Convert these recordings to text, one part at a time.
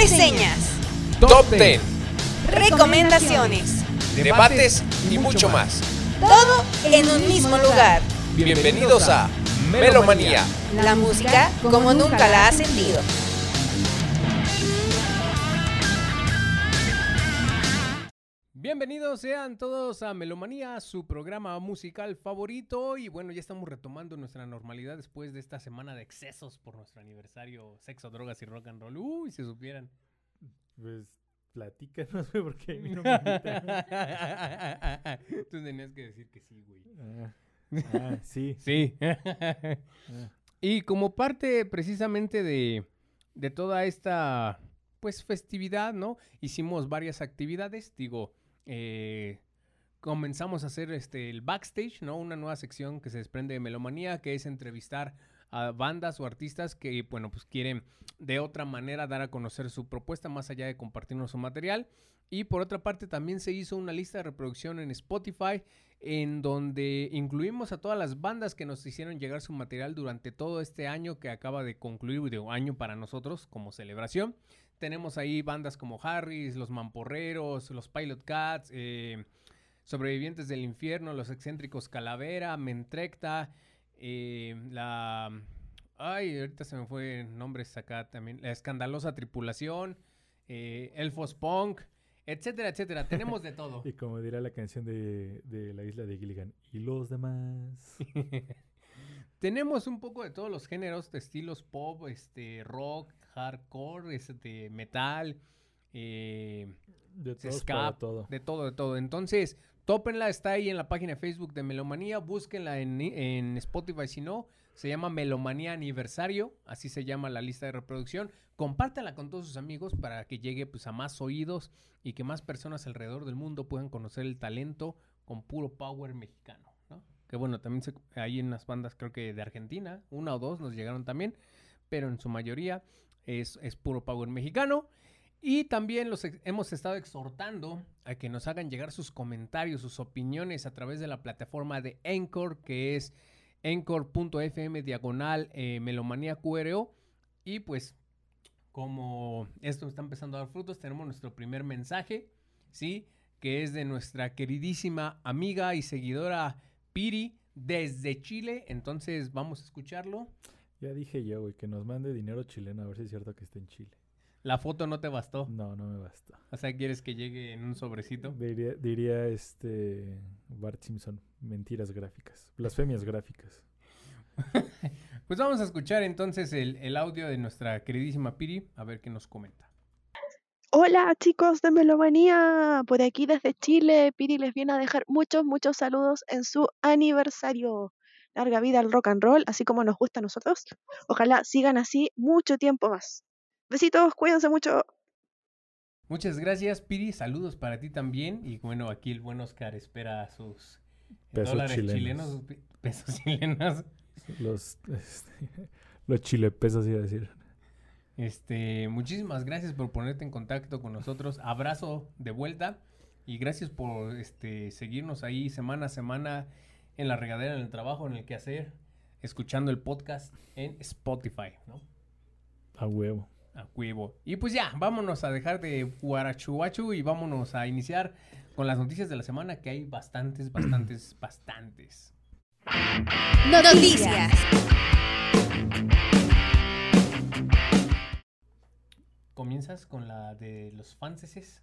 reseñas, Top 10, recomendaciones, debates y mucho más. todo en un mismo lugar. Bienvenidos a Melomanía. La música como nunca la has sentido. Bienvenidos sean todos a Melomanía, su programa musical favorito. Y bueno, ya estamos retomando nuestra normalidad después de esta semana de excesos por nuestro aniversario Sexo, Drogas y Rock and Roll. Uy, si supieran. Pues platícanos, güey, porque a mí no me. Tú tenías que decir que sí, güey. Ah, ah, sí. Sí. Ah, y como parte precisamente de, de toda esta pues festividad, ¿no? Hicimos varias actividades, digo, eh, comenzamos a hacer este el backstage, ¿no? Una nueva sección que se desprende de Melomanía, que es entrevistar a bandas o artistas que, bueno, pues quieren de otra manera dar a conocer su propuesta más allá de compartirnos su material. Y por otra parte también se hizo una lista de reproducción en Spotify en donde incluimos a todas las bandas que nos hicieron llegar su material durante todo este año que acaba de concluir, año para nosotros como celebración. Tenemos ahí bandas como Harris, Los Mamporreros, Los Pilot Cats, eh, Sobrevivientes del Infierno, Los Excéntricos Calavera, Mentrecta, eh, la... Ay, ahorita se me fue nombres acá también. La Escandalosa Tripulación, eh, Elfos Punk, etcétera, etcétera. Tenemos de todo. Y como dirá la canción de, de la isla de Gilligan, y los demás. Tenemos un poco de todos los géneros, de estilos pop, este, rock, hardcore, este, metal, eh, De para todo. de todo, de todo. Entonces, tópenla, está ahí en la página de Facebook de Melomanía, búsquenla en, en Spotify si no. Se llama Melomanía Aniversario, así se llama la lista de reproducción. Compártanla con todos sus amigos para que llegue pues, a más oídos y que más personas alrededor del mundo puedan conocer el talento con puro power mexicano, ¿no? Que bueno, también se- hay unas bandas creo que de Argentina, una o dos nos llegaron también, pero en su mayoría es, es puro power mexicano. Y también los hemos estado exhortando a que nos hagan llegar sus comentarios, sus opiniones a través de la plataforma de Anchor, que es anchor.fm diagonal eh, melomanía QRO. Y pues, como esto está empezando a dar frutos, tenemos nuestro primer mensaje, ¿sí? Que es de nuestra queridísima amiga y seguidora Piri desde Chile. Entonces, vamos a escucharlo. Ya dije yo, güey, que nos mande dinero chileno a ver si es cierto que está en Chile. La foto no te bastó. No, no me basta. O sea, quieres que llegue en un sobrecito. Diría, diría este Bart Simpson, mentiras gráficas, blasfemias gráficas. Pues vamos a escuchar entonces el, el audio de nuestra queridísima Piri, a ver qué nos comenta. Hola chicos de Melomanía, por aquí desde Chile, Piri les viene a dejar muchos, muchos saludos en su aniversario. Larga vida al rock and roll, así como nos gusta a nosotros. Ojalá sigan así mucho tiempo más. Besitos, cuídense mucho. Muchas gracias, Piri. Saludos para ti también. Y bueno, aquí el buen Oscar espera sus Pesos dólares chilenos. chilenos, pesos chilenos. Los, este, los chilepesos iba a decir. Este, muchísimas gracias por ponerte en contacto con nosotros. Abrazo de vuelta y gracias por este seguirnos ahí semana a semana en la regadera, en el trabajo, en el quehacer, escuchando el podcast en Spotify, ¿no? A huevo. A huevo. Y pues ya, vámonos a dejar de guarachuachu y vámonos a iniciar con las noticias de la semana, que hay bastantes, bastantes, bastantes. Noticias. Comienzas con la de los fanses,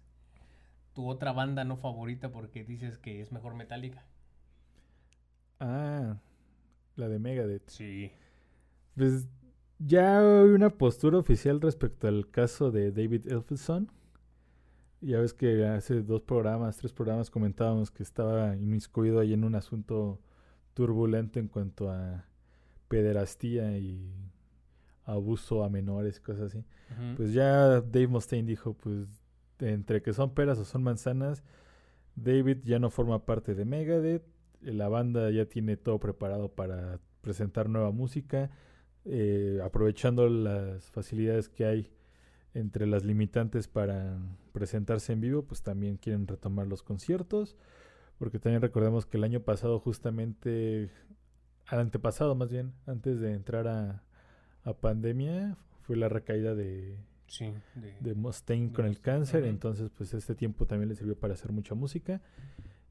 tu otra banda no favorita porque dices que es mejor Metallica. Ah, la de Megadeth. Sí. Pues ya hay una postura oficial respecto al caso de David Elfison. Ya ves que hace dos programas, tres programas comentábamos que estaba inmiscuido ahí en un asunto turbulento en cuanto a pederastía y abuso a menores, cosas así. Pues ya Dave Mustaine dijo, pues entre que son peras o son manzanas, David ya no forma parte de Megadeth, la banda ya tiene todo preparado para presentar nueva música, eh, aprovechando las facilidades que hay entre las limitantes para presentarse en vivo, pues también quieren retomar los conciertos, porque también recordemos que el año pasado justamente, al antepasado más bien, antes de entrar a, a pandemia, fue la recaída de Sí, de- de Mustaine de con el cáncer, entonces pues este tiempo también le sirvió para hacer mucha música.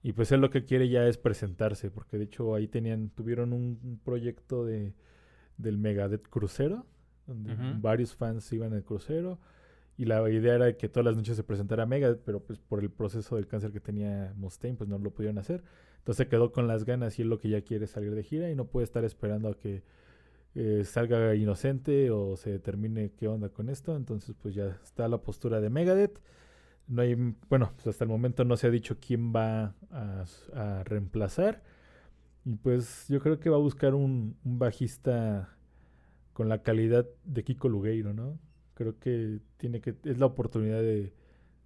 Y pues él lo que quiere ya es presentarse, porque de hecho ahí tenían, tuvieron un, un proyecto de, del Megadeth crucero, donde varios fans iban al crucero. Y la idea era que todas las noches se presentara Megadeth, pero pues por el proceso del cáncer que tenía Mustaine, pues no lo pudieron hacer. Entonces se quedó con las ganas y él lo que ya quiere es salir de gira y no puede estar esperando a que eh, salga inocente o se determine qué onda con esto. Entonces pues ya está la postura de Megadeth. No hay, bueno, pues hasta el momento no se ha dicho quién va a, reemplazar. Y pues yo creo que va a buscar un, un bajista con la calidad de Kiko Lugueiro, ¿no? Creo que tiene que, es la oportunidad de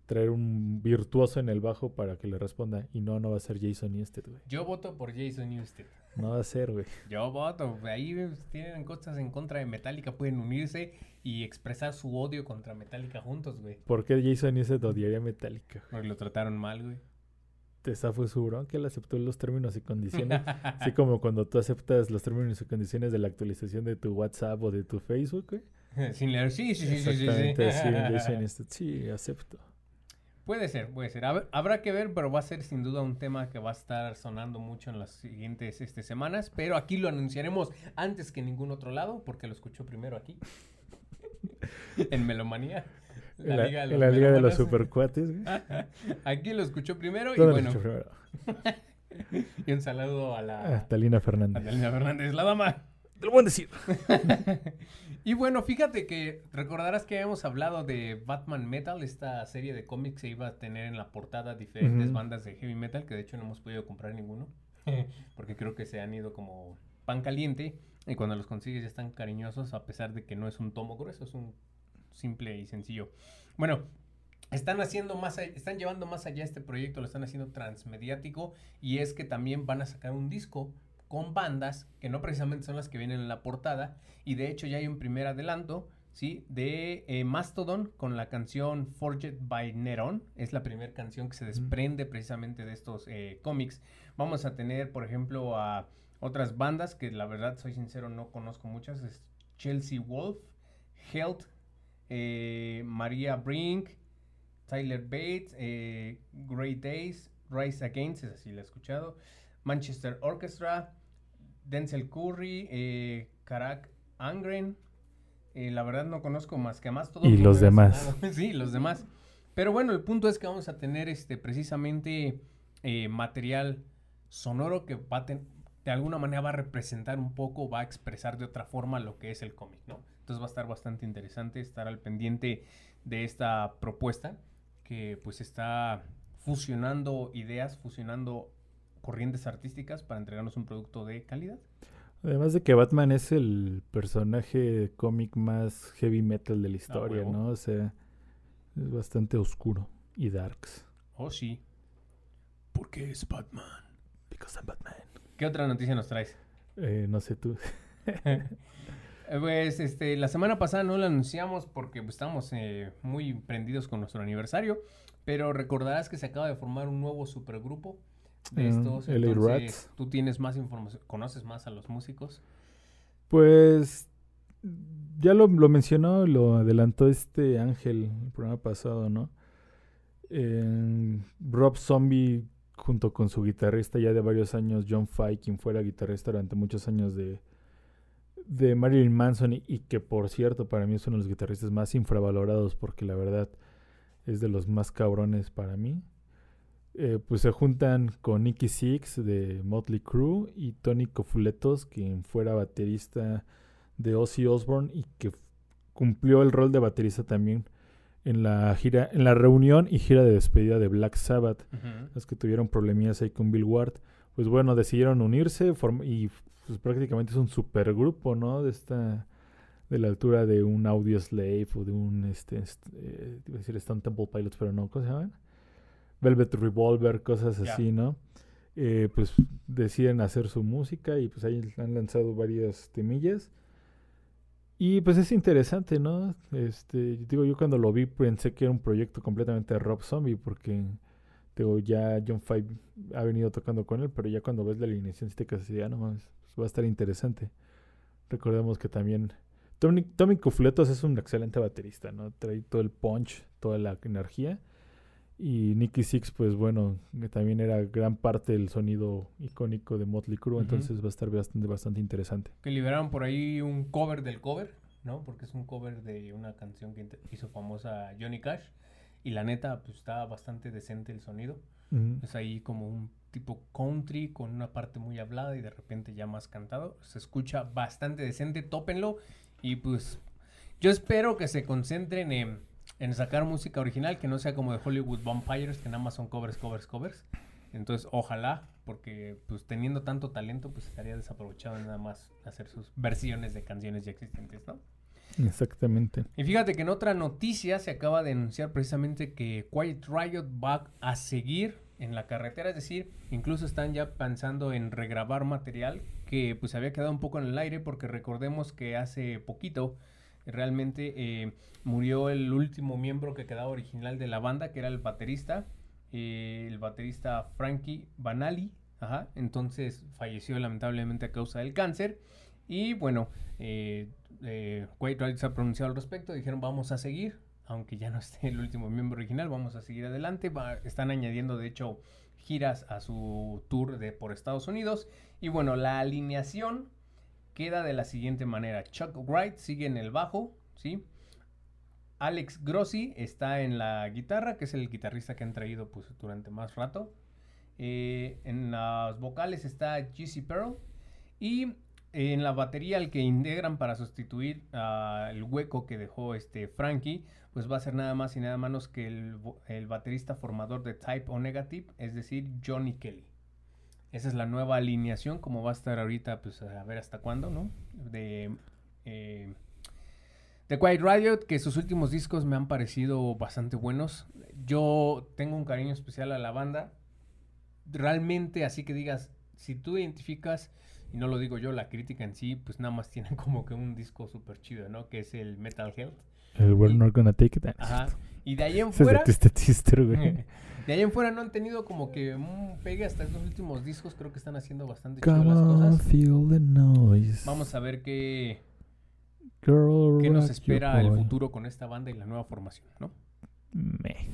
traer un virtuoso en el bajo para que le responda. Y no, no va a ser Jason Newsted, güey. Yo voto por Jason Newsted. No va a ser, güey. Yo voto. Ahí pues, tienen cosas en contra de Metallica. Pueden unirse y expresar su odio contra Metallica juntos, güey. ¿Por qué Jason Newsted odiaría a Metallica? Porque lo trataron mal, güey. Esa fue su bronca, él aceptó los términos y condiciones. Así como cuando tú aceptas los términos y condiciones de la actualización de tu WhatsApp o de tu Facebook, güey. Sin leer. Sí, sí, sí, sí, sí, sí. Newsted. Sí, acepto. Puede ser, puede ser. Hab- Habrá que ver, pero va a ser sin duda un tema que va a estar sonando mucho en las siguientes este, semanas. Pero aquí lo anunciaremos antes que en ningún otro lado, porque lo escuchó primero aquí. en Melomanía. En la, la Liga de los Melómanos. Supercuates. Aquí lo escuchó primero y ¿Dónde lo bueno, primero? y un saludo a la Ah, Talina a Fernández. Delina Fernández, la dama. Te lo voy a decir. y bueno, fíjate que recordarás que habíamos hablado de Batman Metal, esta serie de cómics que iba a tener en la portada diferentes bandas de heavy metal, que de hecho no hemos podido comprar ninguno, porque creo que se han ido como pan caliente y cuando los consigues ya están cariñosos a pesar de que no es un tomo grueso, es un simple y sencillo. Bueno, están haciendo más, están llevando más allá este proyecto, lo están haciendo transmediático y es que también van a sacar un disco con bandas que no precisamente son las que vienen en la portada y de hecho ya hay un primer adelanto, ¿sí? De eh, Mastodon con la canción Forged by Neron, es la primera canción que se desprende precisamente de estos eh, cómics. Vamos a tener, por ejemplo, a otras bandas que la verdad, soy sincero, no conozco muchas, es Chelsea Wolf, Health, eh, Maria Brink, Tyler Bates, Great Days, Rise Against, esa sí la he escuchado, Manchester Orchestra, Denzel Curry, eh, Karak Angren, eh, la verdad no conozco más que más todos Y los demás. sí, los demás. Pero bueno, el punto es que vamos a tener este precisamente eh, material sonoro que va a ten- de alguna manera va a representar un poco, va a expresar de otra forma lo que es el cómic, ¿no? Entonces va a estar bastante interesante estar al pendiente de esta propuesta que pues está fusionando ideas, fusionando corrientes artísticas para entregarnos un producto de calidad. Además de que Batman es el personaje cómic más heavy metal de la historia, huevo. ¿no? O sea, es bastante oscuro y darks. Oh, sí. Porque es Batman. Because I'm Batman. ¿Qué otra noticia nos traes? Eh, no sé tú. Eh, Pues este, la semana pasada no lo anunciamos porque pues, estamos eh, muy prendidos con nuestro aniversario, pero recordarás que se acaba de formar un nuevo supergrupo de estos. LA entonces, Rats. tú tienes más información, conoces más a los músicos. Pues ya lo, lo mencionó, lo adelantó este Ángel el programa pasado, ¿no? Eh, Rob Zombie junto con su guitarrista ya de varios años, John Fay, quien fuera guitarrista durante muchos años de, de Marilyn Manson y, y que por cierto para mí es uno de los guitarristas más infravalorados porque la verdad es de los más cabrones para mí. Eh, pues se juntan con Nicky Six de Motley Crue y Tony Cofuletos, quien fuera baterista de Ozzy Osbourne y que cumplió el rol de baterista también en la gira, en la reunión y gira de despedida de Black Sabbath, las que tuvieron problemillas ahí con Bill Ward. Pues bueno, decidieron unirse y pues prácticamente es un supergrupo, ¿no? De esta de la altura de un Audio Slave o de un este, este, eh, iba a decir Stone Temple Pilots, pero no, ¿cómo se llaman? Velvet Revolver, cosas así, ¿no? Eh, pues deciden hacer su música y pues ahí han lanzado varias temillas. Y pues es interesante, ¿no? Este, digo, yo cuando lo vi pensé que era un proyecto completamente de Rob Zombie porque digo, ya John Five ha venido tocando con él, pero ya cuando ves la alineación sí te quedas así, ah, no mames, pues va a estar interesante. Recordemos que también Tommy, Tommy Cufletos es un excelente baterista, ¿no? Trae todo el punch, toda la energía. Y Nicky Six, pues bueno, también era gran parte del sonido icónico de Motley Crue, entonces va a estar bastante, bastante interesante. Que liberaron por ahí un cover del cover, ¿no? Porque es un cover de una canción que hizo famosa Johnny Cash. Y la neta, pues está bastante decente el sonido. Ujú. Es ahí como un tipo country con una parte muy hablada y de repente ya más cantado. Se escucha bastante decente, tópenlo. Y pues yo espero que se concentren en, en sacar música original, que no sea como de Hollywood Vampires, que nada más son covers, covers, covers. Entonces, ojalá, porque pues teniendo tanto talento, pues estaría desaprovechado en nada más hacer sus versiones de canciones ya existentes, ¿no? Exactamente. Y fíjate que en otra noticia se acaba de anunciar precisamente que Quiet Riot va a seguir en la carretera, es decir, incluso están ya pensando en regrabar material que pues había quedado un poco en el aire porque recordemos que hace poquito realmente eh, murió el último miembro que quedaba original de la banda, que era el baterista, eh, el baterista Frankie Banali, ajá, entonces falleció lamentablemente a causa del cáncer. Y bueno, eh, eh, se ha pronunciado al respecto, dijeron vamos a seguir, aunque ya no esté el último miembro original, vamos a seguir adelante, están añadiendo de hecho giras a su tour de por Estados Unidos. Y bueno, la alineación queda de la siguiente manera, Chuck Wright sigue en el bajo, ¿sí? Alex Grossi está en la guitarra, que es el guitarrista que han traído pues, durante más rato. Eh, en las vocales está GC Pearl. Y en la batería, el que integran para sustituir ah, el hueco que dejó este Frankie, pues va a ser nada más y nada menos que el, el baterista formador de Type O Negative, es decir, Johnny Kelly. Esa es la nueva alineación, como va a estar ahorita, pues a ver hasta cuándo, ¿no? De, eh, de Quiet Riot, que sus últimos discos me han parecido bastante buenos. Yo tengo un cariño especial a la banda. Realmente, así que digas, si tú identificas, y no lo digo yo, la crítica en sí, pues nada más tienen como que un disco súper chido, ¿no? Que es el Metal Health. El We're Y- Not Gonna Take It. Ah, Ajá. Y de ahí en es de fuera... Sister, güey. De ahí en fuera no han tenido como que un pegue hasta estos últimos discos. Creo que están haciendo bastante chido las cosas. feel the noise. Vamos a ver qué, Girl, qué nos espera el futuro con esta banda y la nueva formación, ¿no? Meh.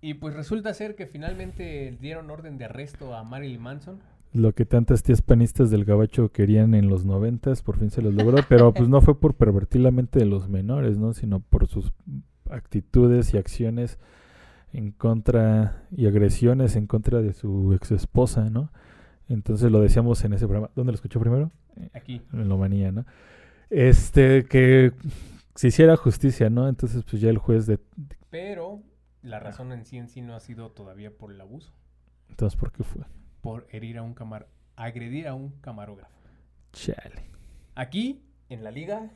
Y pues resulta ser que finalmente dieron orden de arresto a Marilyn Manson. Lo que tantas tías panistas del gabacho querían en los noventas, por fin se los logró, pero pues no fue por pervertir la mente de los menores, ¿no? Sino por sus actitudes y acciones en contra y agresiones en contra de su ex esposa, ¿no? Entonces lo decíamos en ese programa. ¿Dónde lo escuchó primero? Aquí. En lo manía, ¿no? Este, que se hiciera justicia, ¿no? Entonces pues ya el juez de... Pero la razón en sí en sí no ha sido todavía por el abuso. Entonces, ¿por qué fue? Por herir a un camar... Agredir a un camarógrafo. Chale. Aquí, en la liga,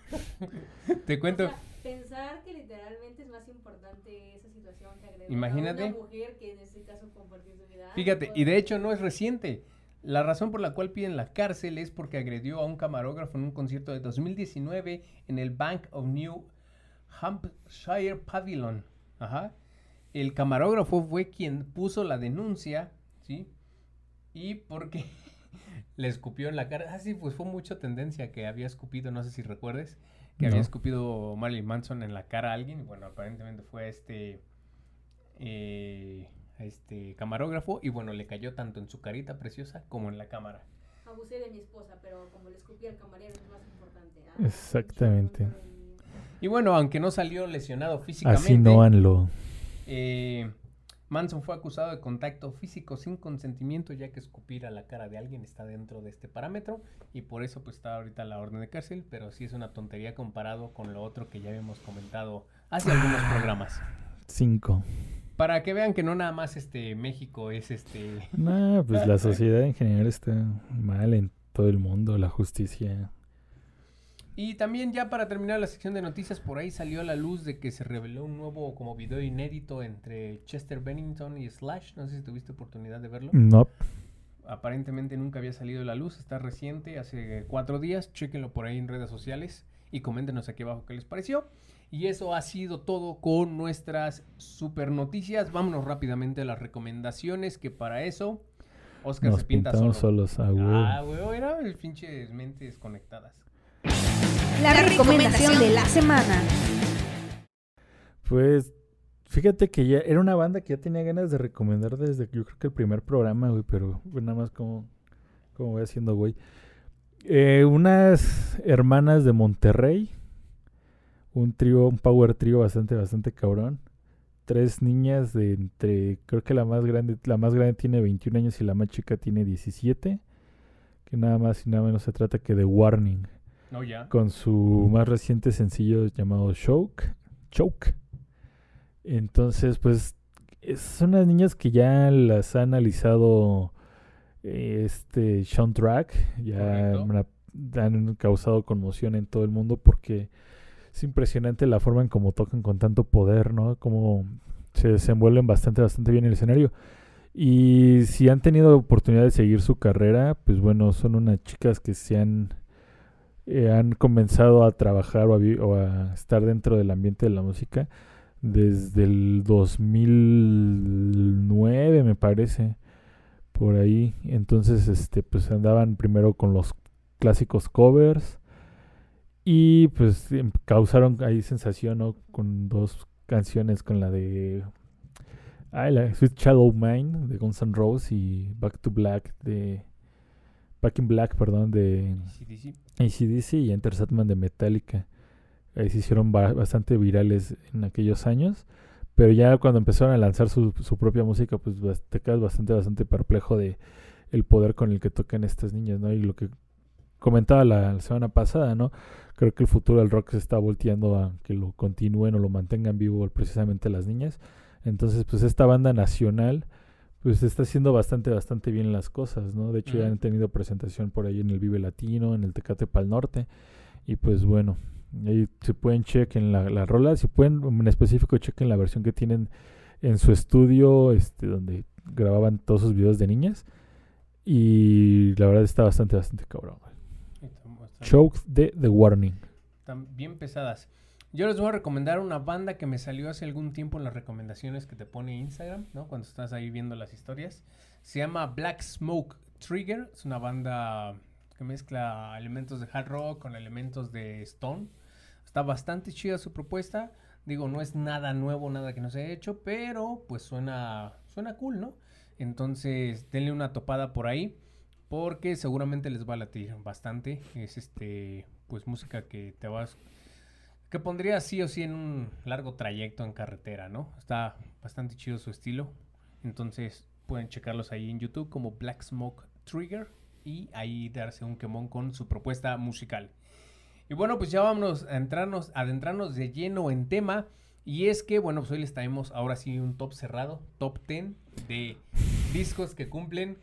te cuento... Pensar que literalmente es más importante esa situación que agredir Imagínate. a una mujer que en este caso compartir su vida. Fíjate, y de hecho no es reciente. La razón por la cual piden la cárcel es porque agredió a un camarógrafo en un concierto de 2019 en el Bank of New Hampshire Pavilion. Ajá. El camarógrafo fue quien puso la denuncia, ¿sí? Y porque le escupió en la cara. Ah, sí, pues fue mucha tendencia que había escupido, no sé si recuerdes, que había escupido Marilyn Manson en la cara a alguien. Bueno, aparentemente fue este eh, a este camarógrafo y bueno, le cayó tanto en su carita preciosa como en la cámara. Abusé de mi esposa, pero como le escupí al camarero es más importante. Ah, Exactamente. mucho, mucho, Y bueno, aunque no salió lesionado físicamente, Así no hanlo. eh, Manson fue acusado de contacto físico sin consentimiento, ya que escupir a la cara de alguien está dentro de este parámetro y por eso pues está ahorita la orden de cárcel, pero sí es una tontería comparado con lo otro que ya habíamos comentado hace algunos programas. Cinco. Para que vean que no nada más este México es este No, pues la sociedad en general está mal en todo el mundo, la justicia. Y también ya para terminar la sección de noticias, por ahí salió a la luz de que se reveló un nuevo como video inédito entre Chester Bennington y Slash. No sé si tuviste oportunidad de verlo. No, Aparentemente nunca había salido a la luz, está reciente, hace cuatro días. Chequenlo por ahí en redes sociales y coméntenos aquí abajo qué les pareció. Y eso ha sido todo con nuestras super noticias. Vámonos rápidamente a las recomendaciones, que para eso Oscar nos se pinta pintamos solo. solos. Ah, güey. Ah, era el pinche mentes conectadas. La recomendación de la semana. Pues fíjate que ya era una banda que ya tenía ganas de recomendar desde yo creo que el primer programa, güey, pero nada más como, como voy haciendo, güey. Eh, unas hermanas de Monterrey, un trío, un power trío bastante, bastante cabrón. Tres niñas de entre, creo que la más grande, la más grande tiene 21 años y la más chica tiene 17. Que nada más y nada menos se trata que de Warning Ya. con su más reciente sencillo llamado Choke. Choke. Entonces, pues, es- son unas niñas que ya las ha analizado este soundtrack, ya Correcto. una- han causado conmoción en todo el mundo porque es impresionante la forma en cómo tocan con tanto poder, ¿no? Como se desenvuelven bastante, bastante bien en el escenario. Y si han tenido oportunidad de seguir su carrera, pues bueno, son unas chicas que se han, eh, han comenzado a trabajar o a, estar dentro del ambiente de la música desde el 2009, me parece, por ahí. Entonces, este, pues andaban primero con los clásicos covers y pues em- causaron ahí sensación, ¿no? Con dos canciones, con la de la Sweet Shadow Mine de Guns N' Roses y Back to Black de Back in Black, perdón, de. ACDC y Enter Sandman de Metallica. Ahí se hicieron ba- bastante virales en aquellos años. Pero ya cuando empezaron a lanzar su, su propia música, pues te quedas bastante, bastante perplejo de el poder con el que tocan estas niñas, ¿no? Y lo que comentaba la, la semana pasada, ¿no? Creo que el futuro del rock se está volteando a que lo continúen o lo mantengan vivo precisamente las niñas. Entonces, pues esta banda nacional, pues está haciendo bastante, bastante bien las cosas, ¿no? De hecho, ya han tenido presentación por ahí en el Vive Latino, en el Tecate Pal Norte. Y pues bueno, ahí se pueden chequen la, la rola, si pueden, en específico chequen la versión que tienen en su estudio, este, donde grababan todos sus videos de niñas. Y la verdad está bastante, bastante cabrón. Choke de The Warning. Están bien pesadas. Yo les voy a recomendar una banda que me salió hace algún tiempo en las recomendaciones que te pone Instagram, ¿no? Cuando estás ahí viendo las historias. Se llama Black Smoke Trigger. Es una banda que mezcla elementos de hard rock con elementos de stone. Está bastante chida su propuesta. Digo, no es nada nuevo, nada que no se haya hecho, pero pues suena, suena cool, ¿no? Entonces, denle una topada por ahí porque seguramente les va a latir bastante. Es este, pues música que te vas que pondría sí o sí en un largo trayecto en carretera, ¿no? Está bastante chido su estilo. Entonces, pueden checarlos ahí en YouTube como Black Smoke Trigger y ahí darse un quemón con su propuesta musical. Y bueno, pues ya vámonos a entrarnos, adentrarnos de lleno en tema. Y es que, bueno, pues hoy les traemos ahora sí un top cerrado, top 10 de discos que cumplen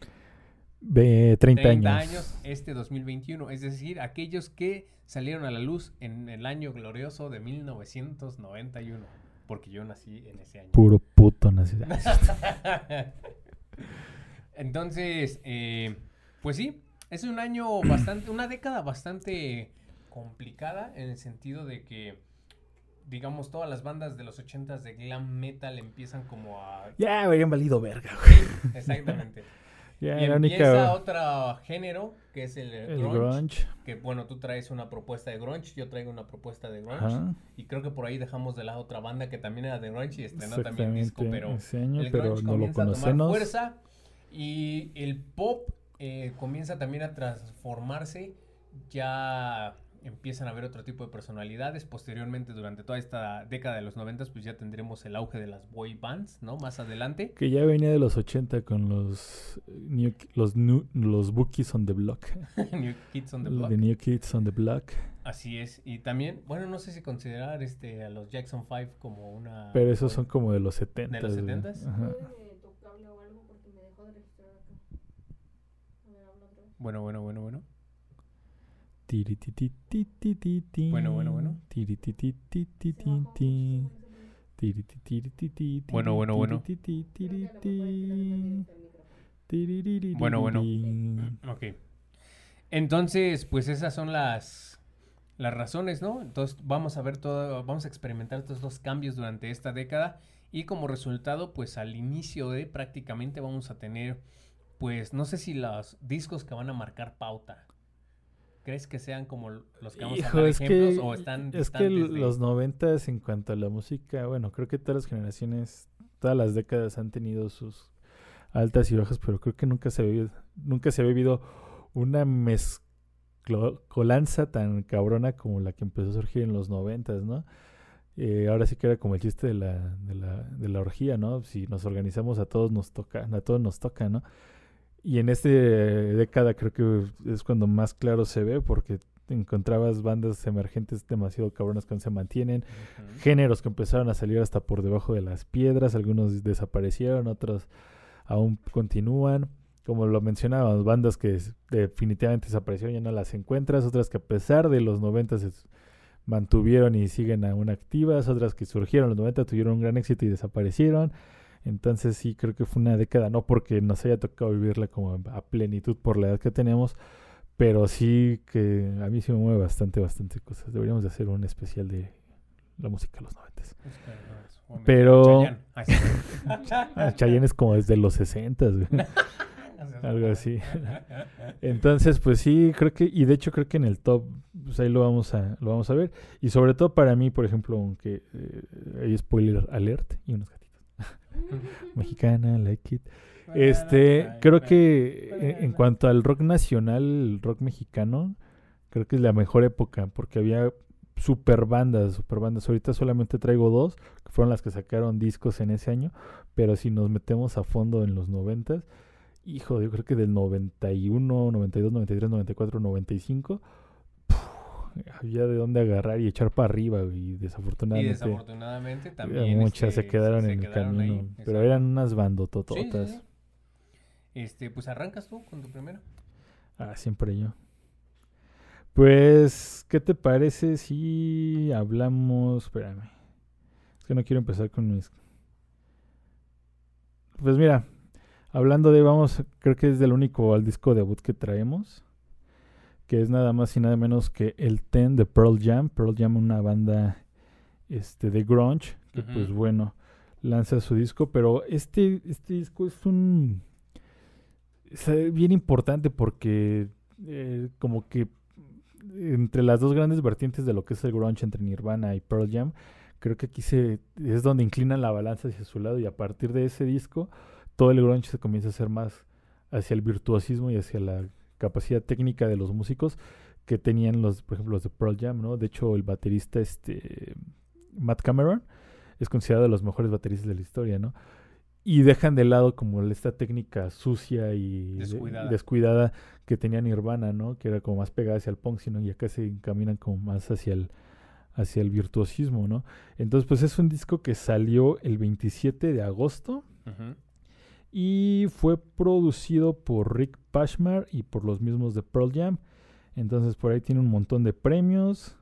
30, 30 años. años este 2021. Es decir, aquellos que salieron a la luz en el año glorioso de 1991. Porque yo nací en ese año. Puro puto nacido. Entonces, eh, pues sí, es un año bastante, una década bastante complicada en el sentido de que, digamos, todas las bandas de los 80s de glam metal empiezan como a... ya, habían valido verga, güey. Exactamente. Ya, y empieza única. otro género, que es el, El grunge, grunge. Que bueno, tú traes una propuesta de grunge, yo traigo una propuesta de grunge. Ajá. Y creo que por ahí dejamos de lado otra banda que también era de grunge y estrenó también disco, pero año, el pero grunge no lo comienza a tomar fuerza y el pop eh, comienza también a transformarse. Ya empiezan a haber otro tipo de personalidades. Posteriormente, durante toda esta década de los 90, pues ya tendremos el auge de las boy bands, ¿no? Más adelante. Que ya venía de los 80 con los eh, New, los, new, los Bookies on the Block. New Kids on the Los Block. The New Kids on the Block. Así es. Y también, bueno, no sé si considerar este a los Jackson 5 como una. Pero esos son como de los 70. los 70s? Ajá. tu cable o algo porque me dejó de otra vez. Bueno, bueno, bueno, bueno. Bueno, bueno, bueno. Bueno, bueno, bueno. Bueno, bueno. Ok. Entonces, pues esas son las, las razones, ¿no? Entonces vamos a ver todo, vamos a experimentar todos los cambios durante esta década y como resultado, pues al inicio de prácticamente vamos a tener, pues no sé si los discos que van a marcar pauta. ¿Crees que sean como los que vamos a Hijo, dar es ejemplos que, o están es que de- los noventas en cuanto a la música, bueno, creo que todas las generaciones, todas las décadas han tenido sus altas y bajas, pero creo que nunca se había, nunca se había vivido una mezcolanza tan cabrona como la que empezó a surgir en los noventas, ¿no? Eh, ahora sí que era como el chiste de la, de la, de la orgía, ¿no? Si nos organizamos a todos nos toca, a todos nos toca, ¿no? Y en esta década creo que es cuando más claro se ve porque encontrabas bandas emergentes demasiado cabronas que aún se mantienen, géneros que empezaron a salir hasta por debajo de las piedras, algunos desaparecieron, otros aún continúan. Como lo mencionábamos, bandas que definitivamente desaparecieron, ya no las encuentras, otras que a pesar de los 90 se mantuvieron y siguen aún activas, otras que surgieron en los 90, tuvieron un gran éxito y desaparecieron. Entonces sí, creo que fue una década, no porque nos haya tocado vivirla como a plenitud por la edad que tenemos, pero sí que a mí sí me mueve bastante, bastante cosas. Deberíamos de hacer un especial de la música de los 90. Busca, no, es- o me- Pero- Chayanne. Ah, Chayanne es como desde los 60, güey. Algo así. Entonces, pues sí, creo que, y de hecho creo que en el top, pues ahí lo vamos a, lo vamos a ver. Y sobre todo para mí, por ejemplo, aunque eh, hay spoiler alert y unos gatitos. Mexicana, like it. Este, creo que en, cuanto al rock nacional, el rock mexicano, creo que es la mejor época, porque había super bandas, super bandas. Ahorita solamente traigo dos, que fueron las que sacaron discos en ese año, pero si nos metemos a fondo en los noventas, hijo, yo creo que del 91, 92, 93, 94, 95, puf, había de dónde agarrar y echar para arriba, y Y desafortunadamente... desafortunadamente eh, también. Muchas se este, quedaron se en el quedaron camino, pero eran unas Sí, bandotototas. sí, sí. Este, pues arrancas tú con tu primero. Ah, siempre yo. Pues, ¿qué te parece si hablamos? Espérame. Es que no quiero empezar con mis. Pues mira, hablando de, vamos, creo que es del único al disco debut que traemos. Que es nada más y nada menos que el Ten de Pearl Jam. Pearl Jam, una banda este, de grunge. Que pues bueno, lanza su disco. Pero este, este disco es un. Es eh, bien importante porque eh, como que entre las dos grandes vertientes de lo que es el grunge entre Nirvana y Pearl Jam, creo que aquí se es donde inclinan la balanza hacia su lado y a partir de ese disco todo el grunge se comienza a hacer más hacia el virtuosismo y hacia la capacidad técnica de los músicos que tenían los, por ejemplo, los de Pearl Jam, ¿no? De hecho, el baterista este Matt Cameron es considerado de los mejores bateristas de la historia, ¿no? Y dejan de lado como esta técnica sucia y de- Descuidada. que tenía Nirvana, ¿no? Que era como más pegada hacia el punk, sino y acá se encaminan como más hacia el hacia el virtuosismo, ¿no? Entonces, pues es un disco que salió el 27 de agosto Ujú. Y fue producido por Rick Pashmar y por los mismos de Pearl Jam. Entonces por ahí tiene un montón de premios.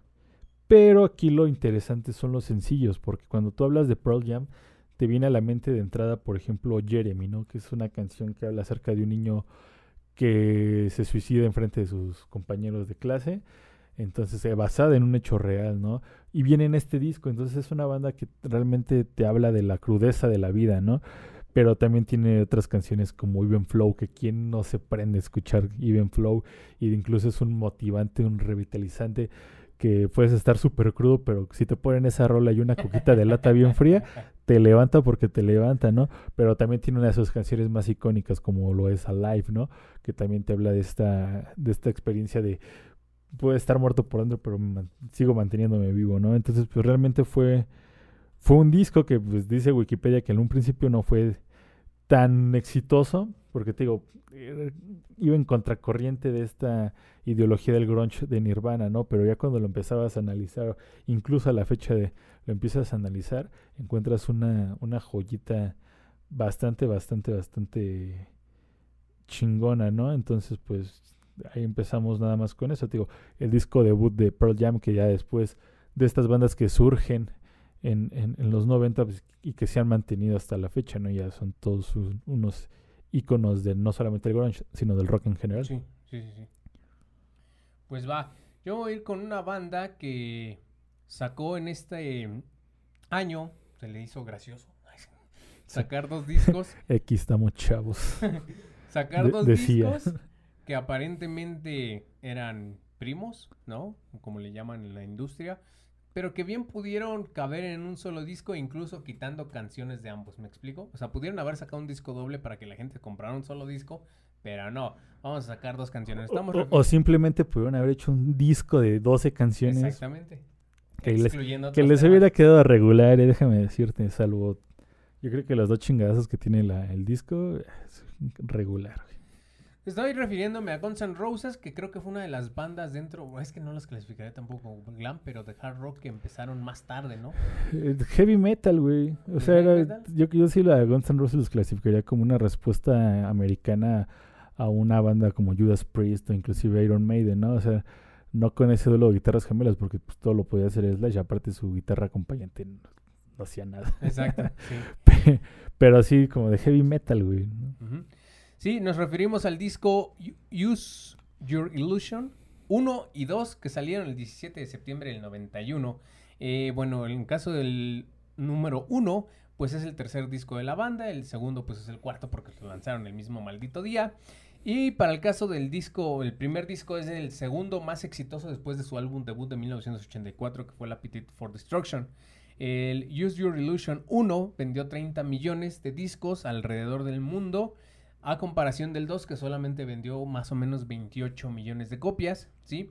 Pero aquí lo interesante son los sencillos, porque cuando tú hablas de Pearl Jam, te viene a la mente de entrada, por ejemplo, Jeremy, ¿no? Que es una canción que habla acerca de un niño que se suicida en frente de sus compañeros de clase. Entonces, eh, basada en un hecho real, ¿no? Y viene en este disco, entonces es una banda que realmente te habla de la crudeza de la vida, ¿no? Pero también tiene otras canciones como Even Flow, que quien no se prende a escuchar Even Flow, y incluso es un motivante, un revitalizante, que puedes estar súper crudo, pero si te ponen esa rola y una coquita de lata bien fría, te levanta porque te levanta, ¿no? Pero también tiene una de sus canciones más icónicas, como lo es Alive, ¿no? Que también te habla de esta, de esta experiencia de puedo estar muerto por dentro, pero man- sigo manteniéndome vivo, ¿no? Entonces, pues realmente fue, fue un disco que, pues dice Wikipedia que en un principio no fue tan exitoso, porque te digo, eh, iba en contracorriente de esta ideología del grunge de Nirvana, ¿no? Pero ya cuando lo empezabas a analizar, incluso a la fecha de lo empiezas a analizar, encuentras una, una joyita bastante, bastante, bastante chingona, ¿no? Entonces, pues ahí empezamos nada más con eso. Te digo, el disco debut de Pearl Jam, que ya después de estas bandas que surgen en, en, en los 90 pues, y que se han mantenido hasta la fecha, ¿no? Ya son todos unos íconos de no solamente el grunge, sino del rock en general. Sí, sí, sí, sí. Pues va, yo voy a ir con una banda que sacó en este año, se le hizo gracioso, sacar dos discos, Aquí estamos chavos. sacar De- dos decía. discos que aparentemente eran primos, ¿no? Como le llaman en la industria, pero que bien pudieron caber en un solo disco, incluso quitando canciones de ambos, ¿me explico? O sea, pudieron haber sacado un disco doble para que la gente comprara un solo disco, pero no, vamos a sacar dos canciones. O, Estamos o- o simplemente pudieron haber hecho un disco de 12 canciones Exactamente. que les, que hubiera quedado regular, eh, déjame decirte, salvo... Yo creo que los dos chingadazos que tiene la- el disco es regular. Estoy refiriéndome a Guns N' Roses, que creo que fue una de las bandas dentro, es que no las clasificaré tampoco como glam, pero de hard rock que empezaron más tarde, ¿no? Eh, Heavy metal, güey. O sea, yo, yo sí la de Guns N' Roses los clasificaría como una respuesta americana a una banda como Judas Priest o inclusive Iron Maiden, ¿no? O sea, no con ese duelo de guitarras gemelas, porque pues, todo lo podía hacer Slash, aparte su guitarra acompañante no, no hacía nada. Exacto, sí. Pero así como de heavy metal, güey. ¿no? Sí, nos referimos al disco Use Your Illusion 1 y 2 que salieron el 17 de septiembre del 91. Eh, bueno, en el caso del número 1, pues es el tercer disco de la banda, el segundo pues es el cuarto porque lo lanzaron el mismo maldito día. Y para el caso del disco, el primer disco es el segundo más exitoso después de su álbum debut de 1984 que fue Appetite for Destruction. El Use Your Illusion 1 vendió 30 millones de discos alrededor del mundo, a comparación del 2 que solamente vendió más o menos 28 millones de copias, ¿sí?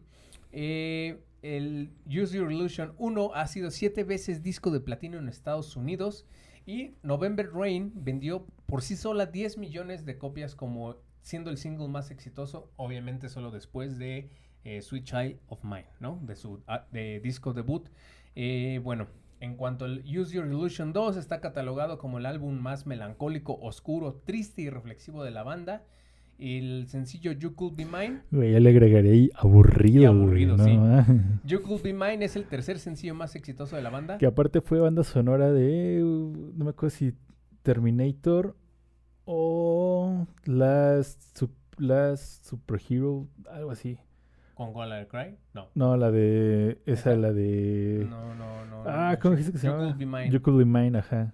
Eh, el Use Your Illusion 1 ha sido 7 veces disco de platino en Estados Unidos y November Rain vendió por sí sola 10 millones de copias como siendo el single más exitoso, obviamente solo después de eh, Sweet Child of Mine, ¿no? De su ah, de disco debut. Eh, bueno, en cuanto al Use Your Illusion 2, está catalogado como el álbum más melancólico, oscuro, triste y reflexivo de la banda. El sencillo You Could Be Mine. Güey, ya le agregaré ahí aburrido. Y aburrido, güey. ¿no? You Could Be Mine es el tercer sencillo más exitoso de la banda. Que aparte fue banda sonora de. No me acuerdo si Terminator o Last, Last Superhero, algo así. Con Go Let It Cry. No. No, la de. Esa, la de. No, no, no. ah, no, ¿cómo dijiste que se You llama? Could Be Mine. You Could Be Mine, ajá.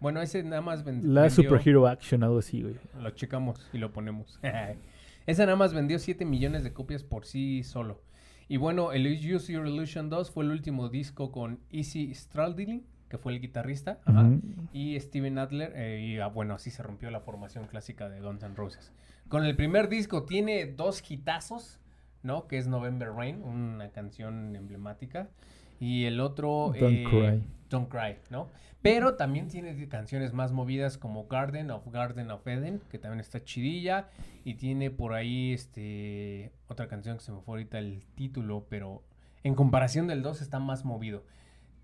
Bueno, ese nada más vendió- Superhero Action, algo así, güey. Lo checamos y lo ponemos. Esa nada más vendió 7 millones de copias por sí solo. Y bueno, el Use Your Illusion 2 fue el último disco con Easy Stradlin, que fue el guitarrista, ajá, Ujú. y Steven Adler. eh, y ah, bueno, así se rompió la formación clásica de Guns N' Roses. Con el primer disco tiene dos hitazos, ¿no? Que es November Rain, una canción emblemática. Y el otro... Don't eh, Cry. Don't Cry, ¿no? Pero también tiene canciones más movidas como Garden of Garden of Eden, que también está chidilla. Y tiene por ahí este otra canción que se me fue ahorita el título, pero en comparación del 2 está más movido.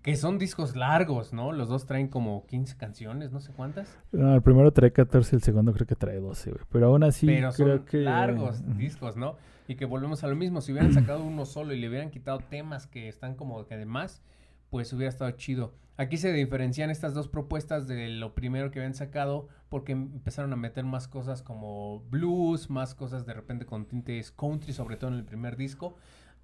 Que son discos largos, ¿no? Los dos traen como 15 canciones, no sé cuántas. No, el primero trae 14, el segundo creo que trae 12, güey. Pero aún así, pero creo son que. largos discos, ¿no? Y que volvemos a lo mismo. Si hubieran sacado uno solo y le hubieran quitado temas que están como que además, pues hubiera estado chido. Aquí se diferencian estas dos propuestas de lo primero que habían sacado porque empezaron a meter más cosas como blues, más cosas de repente con tintes country, sobre todo en el primer disco.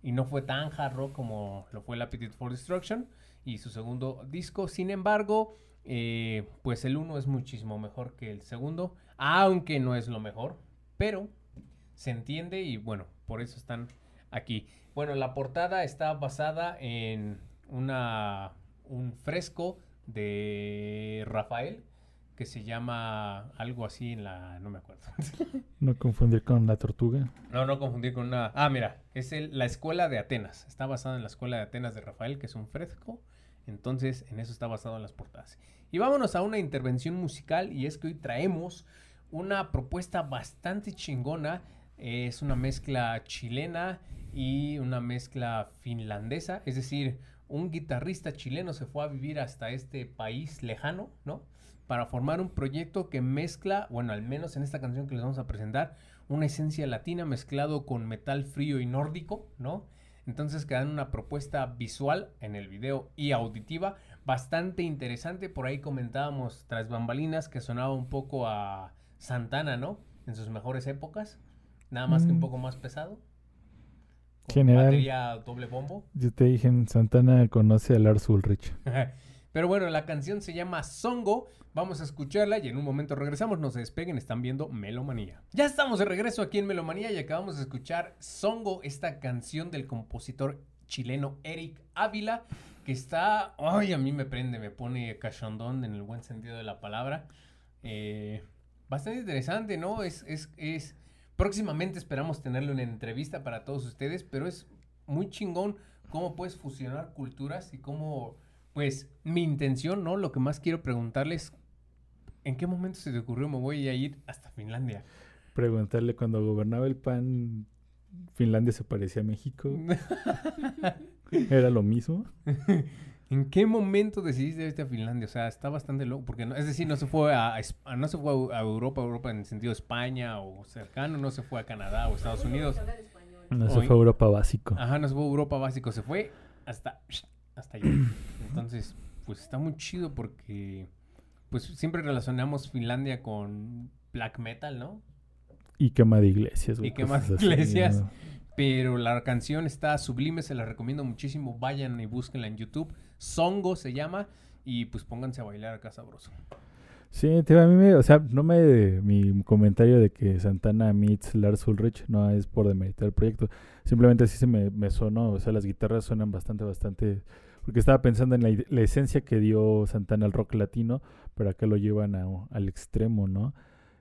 Y no fue tan hard rock como lo fue el Appetite for Destruction y su segundo disco. Sin embargo, eh, pues el uno es muchísimo mejor que el segundo, aunque no es lo mejor, pero se entiende y bueno, por eso están aquí. Bueno, la portada está basada en una, un fresco de Rafael que se llama algo así en la... no me acuerdo. No confundir con la tortuga. No, no confundir con una... Ah, mira, es el- la escuela de Atenas. Está basada en la escuela de Atenas de Rafael, que es un fresco. Entonces, en eso está basado en las portadas. Y vámonos a una intervención musical y es que hoy traemos una propuesta bastante chingona. Es una mezcla chilena y una mezcla finlandesa. Es decir, un guitarrista chileno se fue a vivir hasta este país lejano, ¿no? Para formar un proyecto que mezcla, bueno, al menos en esta canción que les vamos a presentar, una esencia latina mezclado con metal frío y nórdico, ¿no? Entonces quedan una propuesta visual en el video y auditiva bastante interesante. Por ahí comentábamos tras bambalinas que sonaba un poco a Santana, ¿no? En sus mejores épocas. Nada más que un Mm. poco más pesado. Con General. batería doble bombo. Yo te dije, en Santana conoce a Lars Ulrich. Pero bueno, la canción se llama Songo. Vamos a escucharla y en un momento regresamos. No se despeguen, están viendo Melomanía. Ya estamos de regreso aquí en Melomanía y acabamos de escuchar Songo, esta canción del compositor chileno Eric Ávila, que está. Ay, a mí me prende, me pone cachondón en el buen sentido de la palabra. Eh, bastante interesante, ¿no? Es, es, es. Próximamente esperamos tenerle una entrevista para todos ustedes, pero es muy chingón cómo puedes fusionar culturas y cómo, pues, mi intención, ¿no? Lo que más quiero preguntarles, ¿en qué momento se te ocurrió me voy a ir hasta Finlandia? Preguntarle cuando gobernaba el PAN, Finlandia se parecía a México. Era lo mismo. ¿En qué momento decidiste irte a Finlandia? O sea, está bastante loco, porque no, es decir, no se fue a, Es- a- no se fue a Europa, Europa en el sentido de España o cercano, no se fue a Canadá o Estados Unidos. No se fue a Europa básico. Ajá, no se fue a Europa básico, se fue hasta hasta allá. Entonces, pues está muy chido porque pues siempre relacionamos Finlandia con black metal, ¿no? Y quema de iglesias. güey, Y quema de así, iglesias. ¿no? Pero la canción está sublime, se la recomiendo muchísimo. Vayan y búsquenla en YouTube. Songo se llama. Y pues pónganse a bailar acá sabroso. Sí, a mí me, o sea, no me, mi comentario de que Santana meets Lars Ulrich no es por demeritar el proyecto, simplemente así se me, me sonó, o sea, las guitarras suenan bastante, bastante, porque estaba pensando en la, la esencia que dio Santana al rock latino, pero acá lo llevan a- al extremo, ¿no?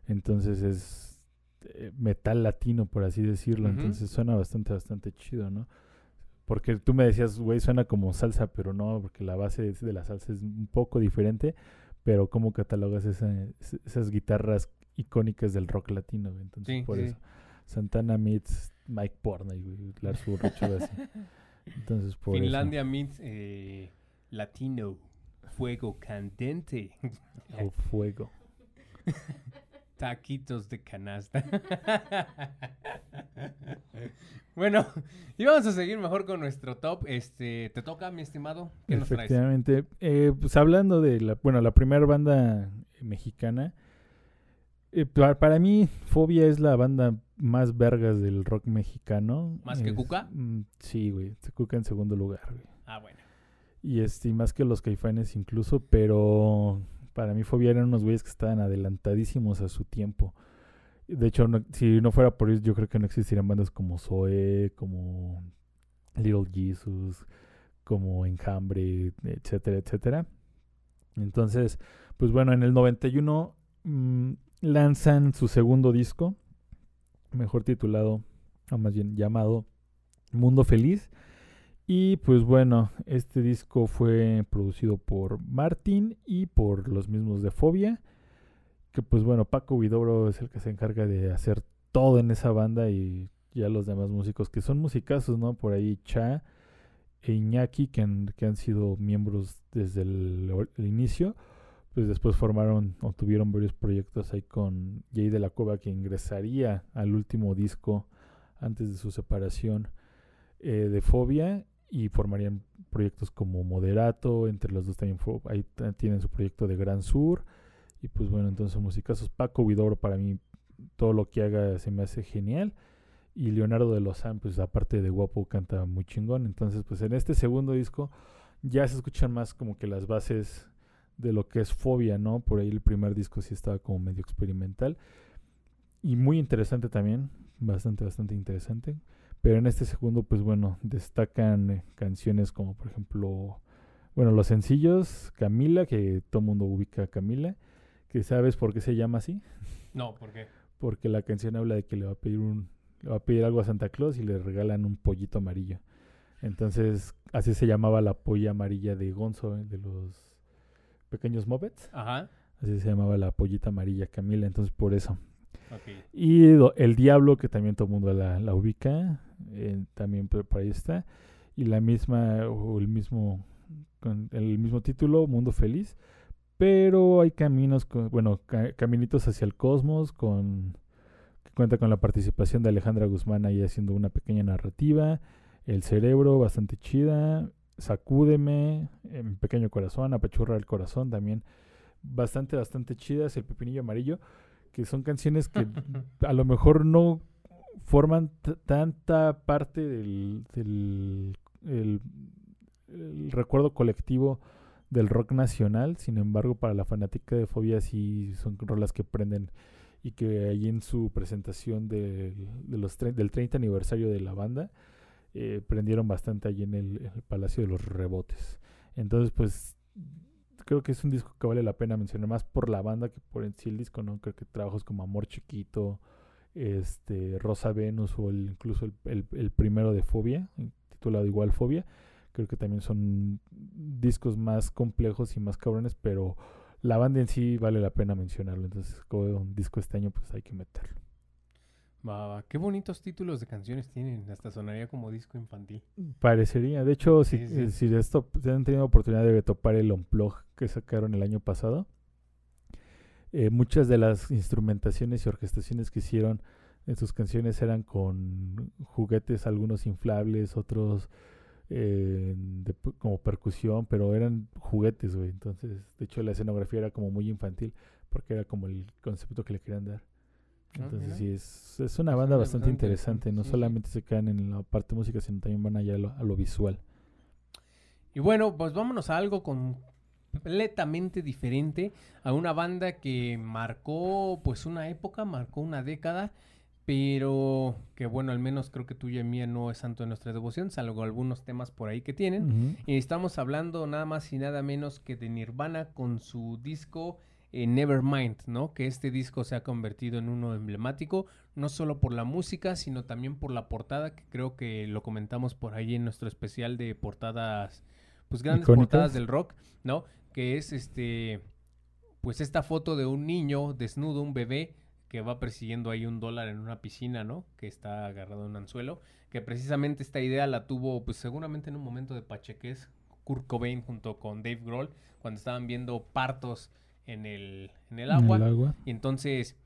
Entonces es eh, metal latino, por así decirlo, entonces suena bastante, bastante chido, ¿no? Porque tú me decías, güey, suena como salsa, pero no, porque la base de- la salsa es un poco diferente, pero cómo catalogas esa- es- esas guitarras icónicas del rock latino, güey? Entonces, Sí, por sí. eso. Santana meets Mike Portnoy, güey, Lars Ulrich, así. Entonces, por eso. Finlandia meets eh, latino. Fuego candente. O fuego. Taquitos de canasta. bueno, y vamos a seguir mejor con nuestro top. Este, ¿te toca, mi estimado? ¿Qué nos traes? Efectivamente. Eh, pues hablando de la, bueno, la primera banda mexicana, eh, pa- para mí Fobia es la banda más vergas del rock mexicano. ¿Más que Cuca? mm, sí, güey. Cuca en segundo lugar, güey. Ah, bueno. Y este, más que los caifanes incluso, pero para mí Fobia eran unos güeyes que estaban adelantadísimos a su tiempo. De hecho, si no fuera por ellos, yo creo que no existirían bandas como Zoe, como Little Jesus, como Enjambre, etcétera, etcétera. Entonces, pues bueno, en el 91 mm, lanzan su segundo disco, mejor titulado, o más bien llamado Mundo Feliz. Y pues bueno, este disco fue producido por Martin y por los mismos de Fobia. Que pues bueno, Paco Vidobro es el que se encarga de hacer todo en esa banda y ya los demás músicos que son musicazos, ¿no? Por ahí Cha e Iñaki, que han, que han sido miembros desde el inicio. Pues después formaron o tuvieron varios proyectos ahí con Jay de la Cueva, que ingresaría al último disco antes de su separación eh, de Fobia y formarían proyectos como Moderato, entre los dos también fo- ahí tienen su proyecto de Gran Sur y pues bueno, entonces son musicazos. Paco Vidobro para mí todo lo que haga se me hace genial y Leonardo de Lozán pues aparte de guapo canta muy chingón, entonces pues en este segundo disco ya se escuchan más como que las bases de lo que es Fobia, ¿no? Por ahí el primer disco sí estaba como medio experimental y muy interesante también, bastante, bastante interesante. Pero en este segundo, pues bueno, destacan eh, canciones como por ejemplo, bueno, los sencillos, Camila, que todo el mundo ubica a Camila, que sabes por qué se llama así, No, ¿por qué? porque la canción habla de que le va a pedir un, le va a pedir algo a Santa Claus y le regalan un pollito amarillo. Entonces, así se llamaba la polla amarilla de Gonzo, eh, de los pequeños Muppets. Ajá. Así se llamaba la pollita amarilla Camila, entonces por eso. Ok. Y El Diablo, que también todo el mundo la, la ubica, eh, también por, ahí está. Y la misma, o el mismo, con el mismo título, Mundo Feliz. Pero hay caminos, con- bueno, ca- caminitos hacia el cosmos, con que cuenta con la participación de Alejandra Guzmán ahí haciendo una pequeña narrativa. El cerebro, bastante chida. Sacúdeme, Mi pequeño corazón, Apachurra el corazón, también bastante, bastante chidas. El pepinillo amarillo, que son canciones que a lo mejor no forman tanta parte del, del- el, el recuerdo colectivo del rock nacional. Sin embargo, para la fanática de Fobia sí son rolas que prenden y que ahí en su presentación del, de los del 30 aniversario de la banda eh, prendieron bastante allí en el, en el Palacio de los Rebotes. Entonces, pues creo que es un disco que vale la pena mencionar más por la banda que por en sí el disco, ¿no? Creo que trabajos como Amor Chiquito, este Rosa Venus o incluso el- el primero de Fobia, titulado igual Fobia, creo que también son discos más complejos y más cabrones, pero la banda en sí vale la pena mencionarlo. Entonces, como un disco este año, pues hay que meterlo. Qué bonitos títulos de canciones tienen. Hasta sonaría como disco infantil. Parecería. De hecho, si, Sí, sí. eh, si de esto si han tenido oportunidad de topar el Unplug que sacaron el año pasado, eh, muchas de las instrumentaciones y orquestaciones que hicieron en sus canciones eran con juguetes, algunos inflables, otros eh, de como percusión, pero eran juguetes, güey. Entonces, de hecho, la escenografía era como muy infantil porque era como el concepto que le querían dar. Entonces, sí, es, es una banda bastante bastante interesante. No sí, sí. solamente se quedan en la parte música, sino también van allá a lo, a lo visual. Y bueno, pues vámonos a algo completamente diferente. A una banda que marcó pues una época, marcó una década. Pero que bueno, al menos creo que tuya y mía no es santo de nuestra devoción, salvo algunos temas por ahí que tienen. Y estamos hablando nada más y nada menos que de Nirvana con su disco eh, Nevermind, ¿no? Que este disco se ha convertido en uno emblemático, no solo por la música, sino también por la portada, que creo que lo comentamos por ahí en nuestro especial de portadas, pues grandes Icónicas. portadas del rock, ¿no? Que es este, pues esta foto de un niño desnudo, un bebé, que va persiguiendo ahí un dólar en una piscina, ¿no? Que está agarrado en un anzuelo. Que precisamente esta idea la tuvo, pues seguramente en un momento de pacheques, Kurt Cobain junto con Dave Grohl, cuando estaban viendo partos en el, en el En agua. el agua. Y entonces,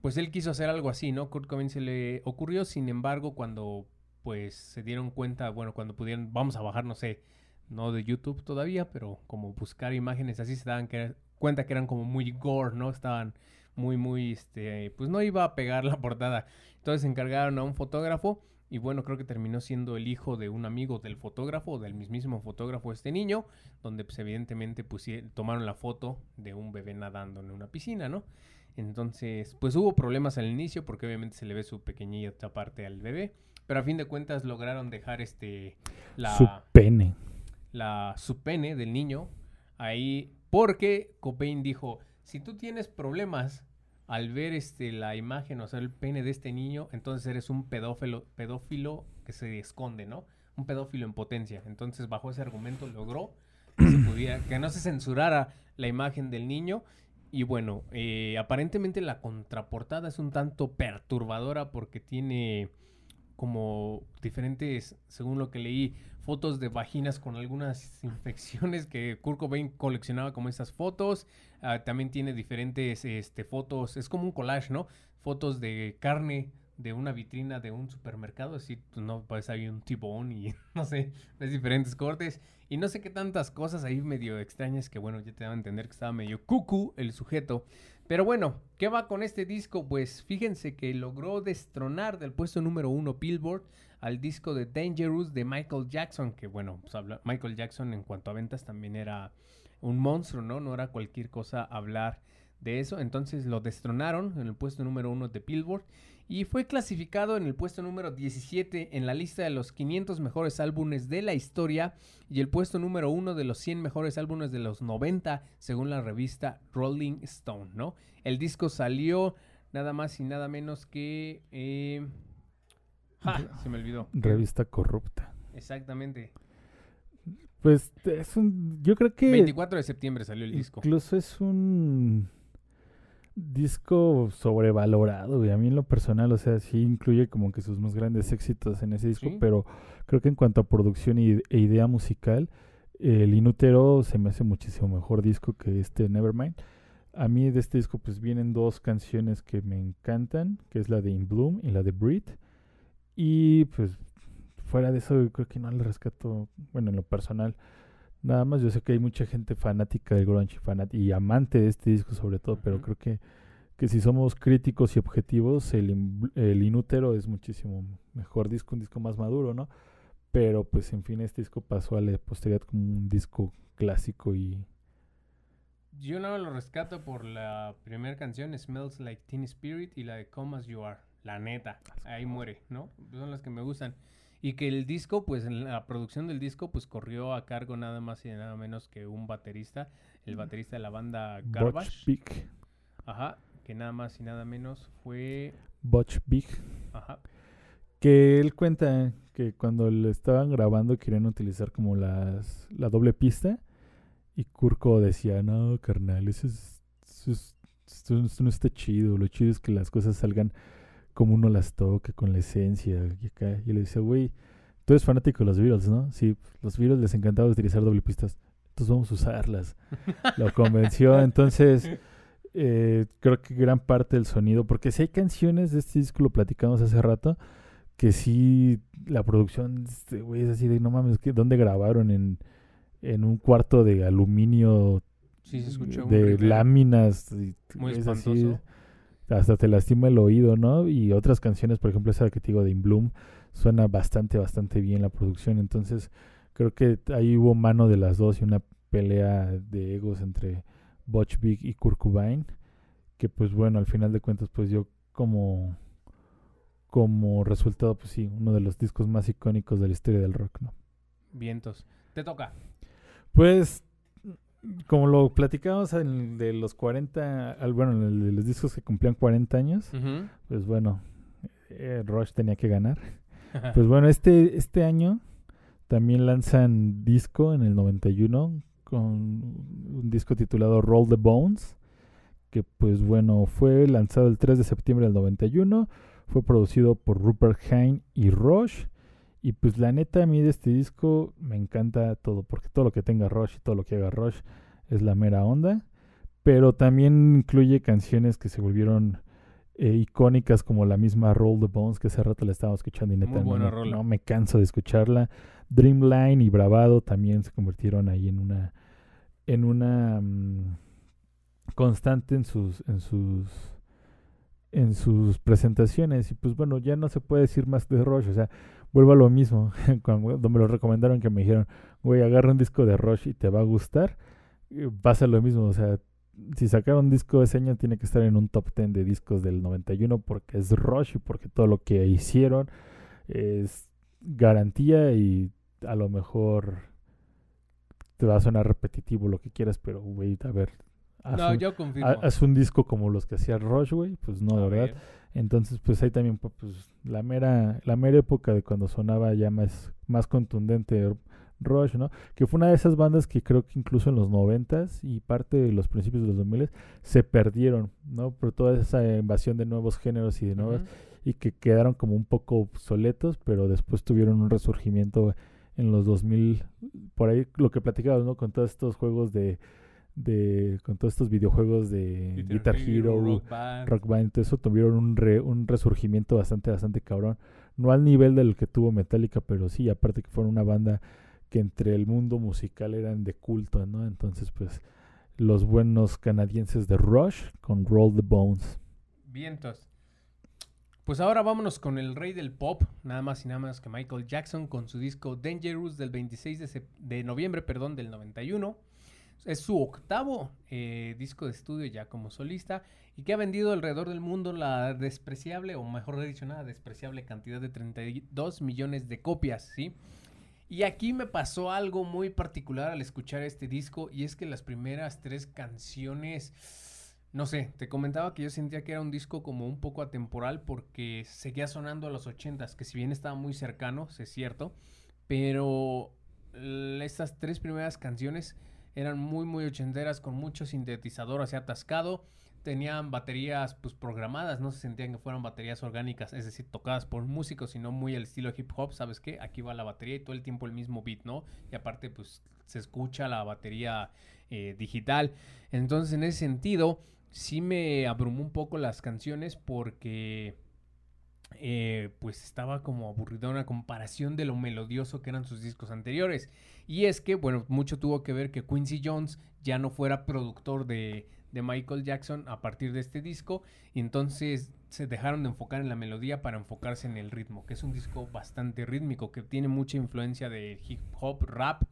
pues él quiso hacer algo así, ¿no? Kurt Cobain se le ocurrió, sin embargo, cuando pues se dieron cuenta, bueno, cuando pudieron, vamos a bajar, no sé, no de YouTube todavía, pero como buscar imágenes así se daban que- cuenta que eran como muy gore, ¿no? Estaban muy, muy, este, pues no iba a pegar la portada. Entonces encargaron a un fotógrafo y bueno, creo que terminó siendo el hijo de un amigo del fotógrafo, del mismísimo fotógrafo este niño, donde pues evidentemente pusie- tomaron la foto de un bebé nadando en una piscina, ¿no? Entonces, pues hubo problemas al inicio porque obviamente se le ve su pequeñita parte al bebé, pero a fin de cuentas lograron dejar este la Su pene. la su pene del niño ahí porque Cobain dijo, si tú tienes problemas al ver este la imagen, o sea, el pene de este niño, entonces eres un pedófilo, pedófilo que se esconde, ¿no? Un pedófilo en potencia. Entonces, bajo ese argumento logró que se pudiera, que no se censurara la imagen del niño. Y bueno, eh, aparentemente la contraportada es un tanto perturbadora porque tiene como diferentes, según lo que leí, fotos de vaginas con algunas infecciones que Kurt Cobain coleccionaba como esas fotos. Ah, también tiene diferentes este, fotos, es como un collage, ¿no? Fotos de carne de una vitrina de un supermercado, así, pues, no, pues hay un tibón y no sé, ves diferentes cortes y no sé qué tantas cosas ahí medio extrañas que bueno, ya te daba a entender que estaba medio cucu el sujeto. Pero bueno, ¿qué va con este disco? Pues fíjense que logró destronar del puesto número uno Billboard al disco de Dangerous de Michael Jackson, que bueno, pues Michael Jackson en cuanto a ventas también era un monstruo, ¿no? No era cualquier cosa hablar de eso. Entonces lo destronaron en el puesto número uno de Billboard y fue clasificado en el puesto número 17 en la lista de los 500 mejores álbumes de la historia y el puesto número uno de los 100 mejores álbumes de los 90 según la revista Rolling Stone, ¿no? El disco salió nada más y nada menos que... eh, ¡ja! Se me olvidó. Revista corrupta. Exactamente. Pues es un. Yo creo que. 24 de septiembre salió el disco. Incluso es un disco sobrevalorado, güey. A mí en lo personal, o sea, sí incluye como que sus más grandes éxitos en ese disco, Sí. pero creo que en cuanto a producción y, e idea musical, el Inútero se me hace muchísimo mejor disco que este Nevermind. A mí de este disco pues vienen dos canciones que me encantan, que es la de In Bloom y la de Breathe. Y pues fuera de eso creo que no le rescato, bueno, en lo personal, nada más. Yo sé que hay mucha gente fanática del grunge fanat y amante de este disco sobre todo, pero creo que, que si somos críticos y objetivos, el, In- el Inútero es muchísimo mejor disco, un disco más maduro, ¿no? Pero pues en fin, este disco pasó a la posteridad como un disco clásico y Yo no lo rescato por la primera canción, Smells Like Teen Spirit, y la de Come As You Are. La neta, ahí muere, ¿no? Son las que me gustan. Y que el disco, pues en la producción del disco, pues corrió a cargo nada más y nada menos que un baterista, el baterista de la banda Butch Garbage. Big. Ajá, que nada más y nada menos fue... Butch Big. Ajá, Que él cuenta que cuando le estaban grabando querían utilizar como las, la doble pista. Y Kurko decía, no, carnal, eso, es, eso, es- esto no está chido. Lo chido es que las cosas salgan como uno las toca, con la esencia. Y, acá. y le dice, güey, tú eres fanático de los Beatles, ¿no? Sí, los Beatles les encantaba utilizar doble pistas. Entonces vamos a usarlas. Lo convenció. Entonces, eh, creo que gran parte del sonido, porque si hay canciones de este disco, lo platicamos hace rato, que sí, la producción, este, güey, es así de, no mames, ¿qué- ¿dónde grabaron? En, en un cuarto de aluminio, sí se escuchó de láminas, y muy es así, espantoso. Hasta te lastima el oído, ¿no? Y otras canciones, por ejemplo, esa que te digo de In Bloom, suena bastante, bastante bien la producción. Entonces, creo que ahí hubo mano de las dos y una pelea de egos entre Butch Vig y Kurt Cobain, que pues bueno, al final de cuentas, pues yo como como resultado, pues sí, uno de los discos más icónicos de la historia del rock, ¿no? Vientos. Te toca. Pues, como lo platicamos en el de los 40, al- bueno, en el de los discos que cumplían 40 años, pues bueno, eh, Rush tenía que ganar. Pues bueno, este, este año también lanzan disco en el 91 con un disco titulado Roll the Bones, que pues bueno, fue lanzado el 3 de septiembre del 91, fue producido por Rupert Hine y Rush. Y pues la neta a mí de este disco me encanta todo, porque todo lo que tenga Rush y todo lo que haga Rush es la mera onda. Pero también incluye canciones que se volvieron eh, icónicas como la misma Roll the Bones que hace rato la estábamos escuchando y neta Muy no buena me- rola. no me canso de escucharla. Dreamline y Bravado también se convirtieron ahí en una en una mm, constante en sus en sus en sus presentaciones y pues bueno ya no se puede decir más de Rush o sea vuelvo a lo mismo cuando me lo recomendaron que me dijeron güey agarra un disco de Rush y te va a gustar eh, pasa lo mismo o sea si sacaron un disco ese año tiene que estar en un top 10 de discos del 91 porque es Rush y porque todo lo que hicieron es garantía y a lo mejor te va a sonar repetitivo lo que quieras, pero güey, a ver, haz, No, un, yo confirmo. ha- haz un disco como los que hacía Rush, güey, pues no, A de verdad. ver. Entonces, pues ahí también pues, pues, la mera la mera época de cuando sonaba ya más más contundente Rush, ¿no? Que fue una de esas bandas que creo que incluso en los noventas y parte de los principios de los 2000 se perdieron, ¿no? Por toda esa invasión de nuevos géneros y de nuevas y que quedaron como un poco obsoletos, pero después tuvieron un resurgimiento en los 2000, por ahí lo que platicabas, ¿no? Con todos estos juegos de, de con todos estos videojuegos de Guitar, Hero, Rock Band. Rock Band, todo eso tuvieron un, re- un resurgimiento bastante, bastante cabrón. No al nivel del que tuvo Metallica, pero sí, aparte que fueron una banda que entre el mundo musical eran de culto, ¿no? Entonces, pues, los buenos canadienses de Rush con Roll the Bones. Vientos. Pues ahora vámonos con el rey del pop, nada más y nada menos que Michael Jackson con su disco Dangerous del 26 de, de noviembre, perdón, del 91. Es su octavo eh, disco de estudio ya como solista y que ha vendido alrededor del mundo la despreciable, o mejor dicho, nada despreciable cantidad de 32 millones de copias, ¿sí? Y aquí me pasó algo muy particular al escuchar este disco y es que las primeras tres canciones, no sé, te comentaba que yo sentía que era un disco como un poco atemporal porque seguía sonando a los ochentas, que si bien estaba muy cercano, es cierto, pero estas tres primeras canciones eran muy muy ochenteras con mucho sintetizador así atascado. Tenían baterías pues programadas, no se sentían que fueran baterías orgánicas, es decir, tocadas por músicos, sino muy al estilo hip hop, ¿sabes qué? Aquí va la batería y todo el tiempo el mismo beat, ¿no? Y aparte pues se escucha la batería eh, digital. Entonces en ese sentido sí me abrumó un poco las canciones porque eh, pues estaba como aburrido a comparación de lo melodioso que eran sus discos anteriores. Y es que, bueno, mucho tuvo que ver que Quincy Jones ya no fuera productor de, de Michael Jackson a partir de este disco. Y entonces se dejaron de enfocar en la melodía para enfocarse en el ritmo, que es un disco bastante rítmico, que tiene mucha influencia de hip hop, rap.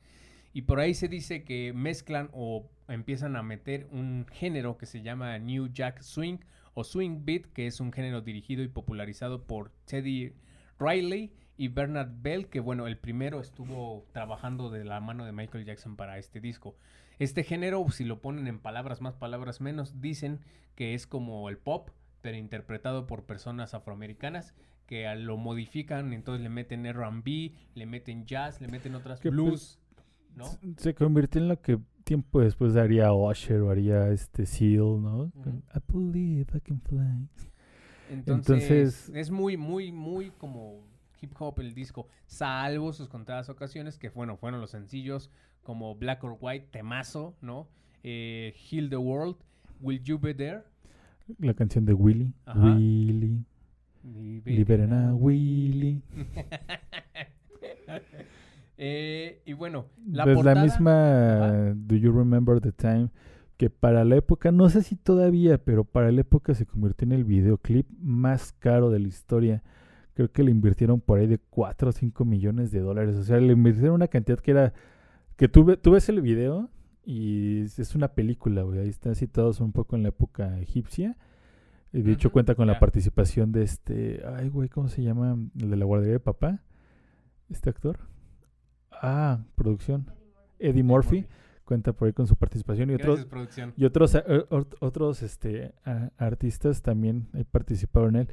Y por ahí se dice que mezclan o empiezan a meter un género que se llama New Jack Swing o Swing Beat, que es un género dirigido y popularizado por Teddy Riley y Bernard Bell, que bueno, el primero estuvo trabajando de la mano de Michael Jackson para este disco. Este género, si lo ponen en palabras más, palabras menos, dicen que es como el pop, pero interpretado por personas afroamericanas que lo modifican, entonces le meten R&B, le meten jazz, le meten otras Que, blues, ¿no? Se convirtió en lo que tiempo después haría Usher o haría este Seal, ¿no? Ujú. I believe I can fly. Entonces, Entonces- es muy, muy, muy como hip hop el disco, salvo sus contadas ocasiones que, bueno, fueron los sencillos como Black or White, Temazo, ¿no? Eh, Heal the World, Will You Be There? La canción de Willy. Ajá. Willy. Liberen a Willy. Eh, y bueno, la pues portada... la misma. Do You Remember the Time que para la época, no sé si todavía, pero para la época se convirtió en el videoclip más caro de la historia. Creo que le invirtieron por ahí de 4 o 5 millones de dólares. O sea, le invirtieron una cantidad que era... Que tú, ve- tú ves el video y es una película, güey. Ahí están citados un poco en la época egipcia. De hecho cuenta con la participación de este... Ay, güey, ¿cómo se llama? El de la guardería de papá. Este actor. Ah, producción. Eddie Murphy cuenta por ahí con su participación y Gracias, otros producción. y otros eh, ot- otros este a- artistas también eh, participaron en él.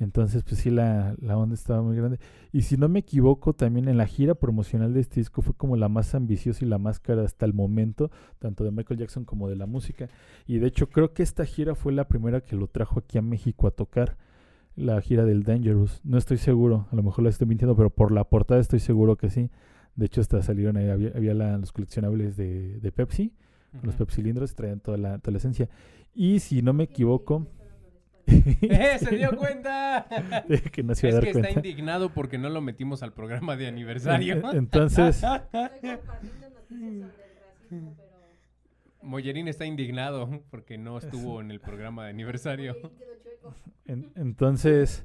Entonces, pues sí, la, la onda estaba muy grande. Y si no me equivoco, también en la gira promocional de este disco fue como la más ambiciosa y la más cara hasta el momento, tanto de Michael Jackson como de la música. Y de hecho, creo que esta gira fue la primera que lo trajo aquí a México a tocar, la gira del Dangerous. No estoy seguro, a lo mejor la estoy mintiendo, pero por la portada estoy seguro que sí. De hecho, hasta salieron ahí, había, había la- los coleccionables de, de Pepsi los Ujú. pepsilindros traían toda la, toda la esencia. Y si no me equivoco, ¡Eh, se dio cuenta! que no se iba es a que está indignado porque no lo metimos al programa de aniversario. Entonces, Estoy compartiendo noticias sobre el racismo, pero. Mollerín está indignado porque no estuvo en el programa de aniversario. En- entonces,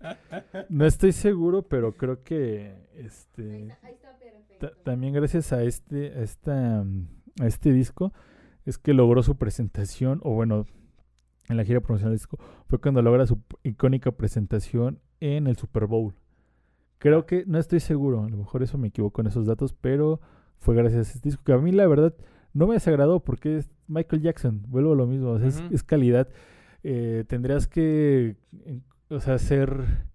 no estoy seguro, pero creo que Ahí este está, ahí está también gracias a este, a esta, mm, a este disco es que logró su presentación, o bueno, en la gira promocional del disco, fue cuando logra su icónica presentación en el Super Bowl. Creo que, no estoy seguro, a lo mejor eso me equivoco en esos datos, pero fue gracias a este disco que a mí la verdad no me desagradó porque es Michael Jackson, vuelvo a lo mismo, o sea, es- calidad. Eh, tendrías que, o sea, ser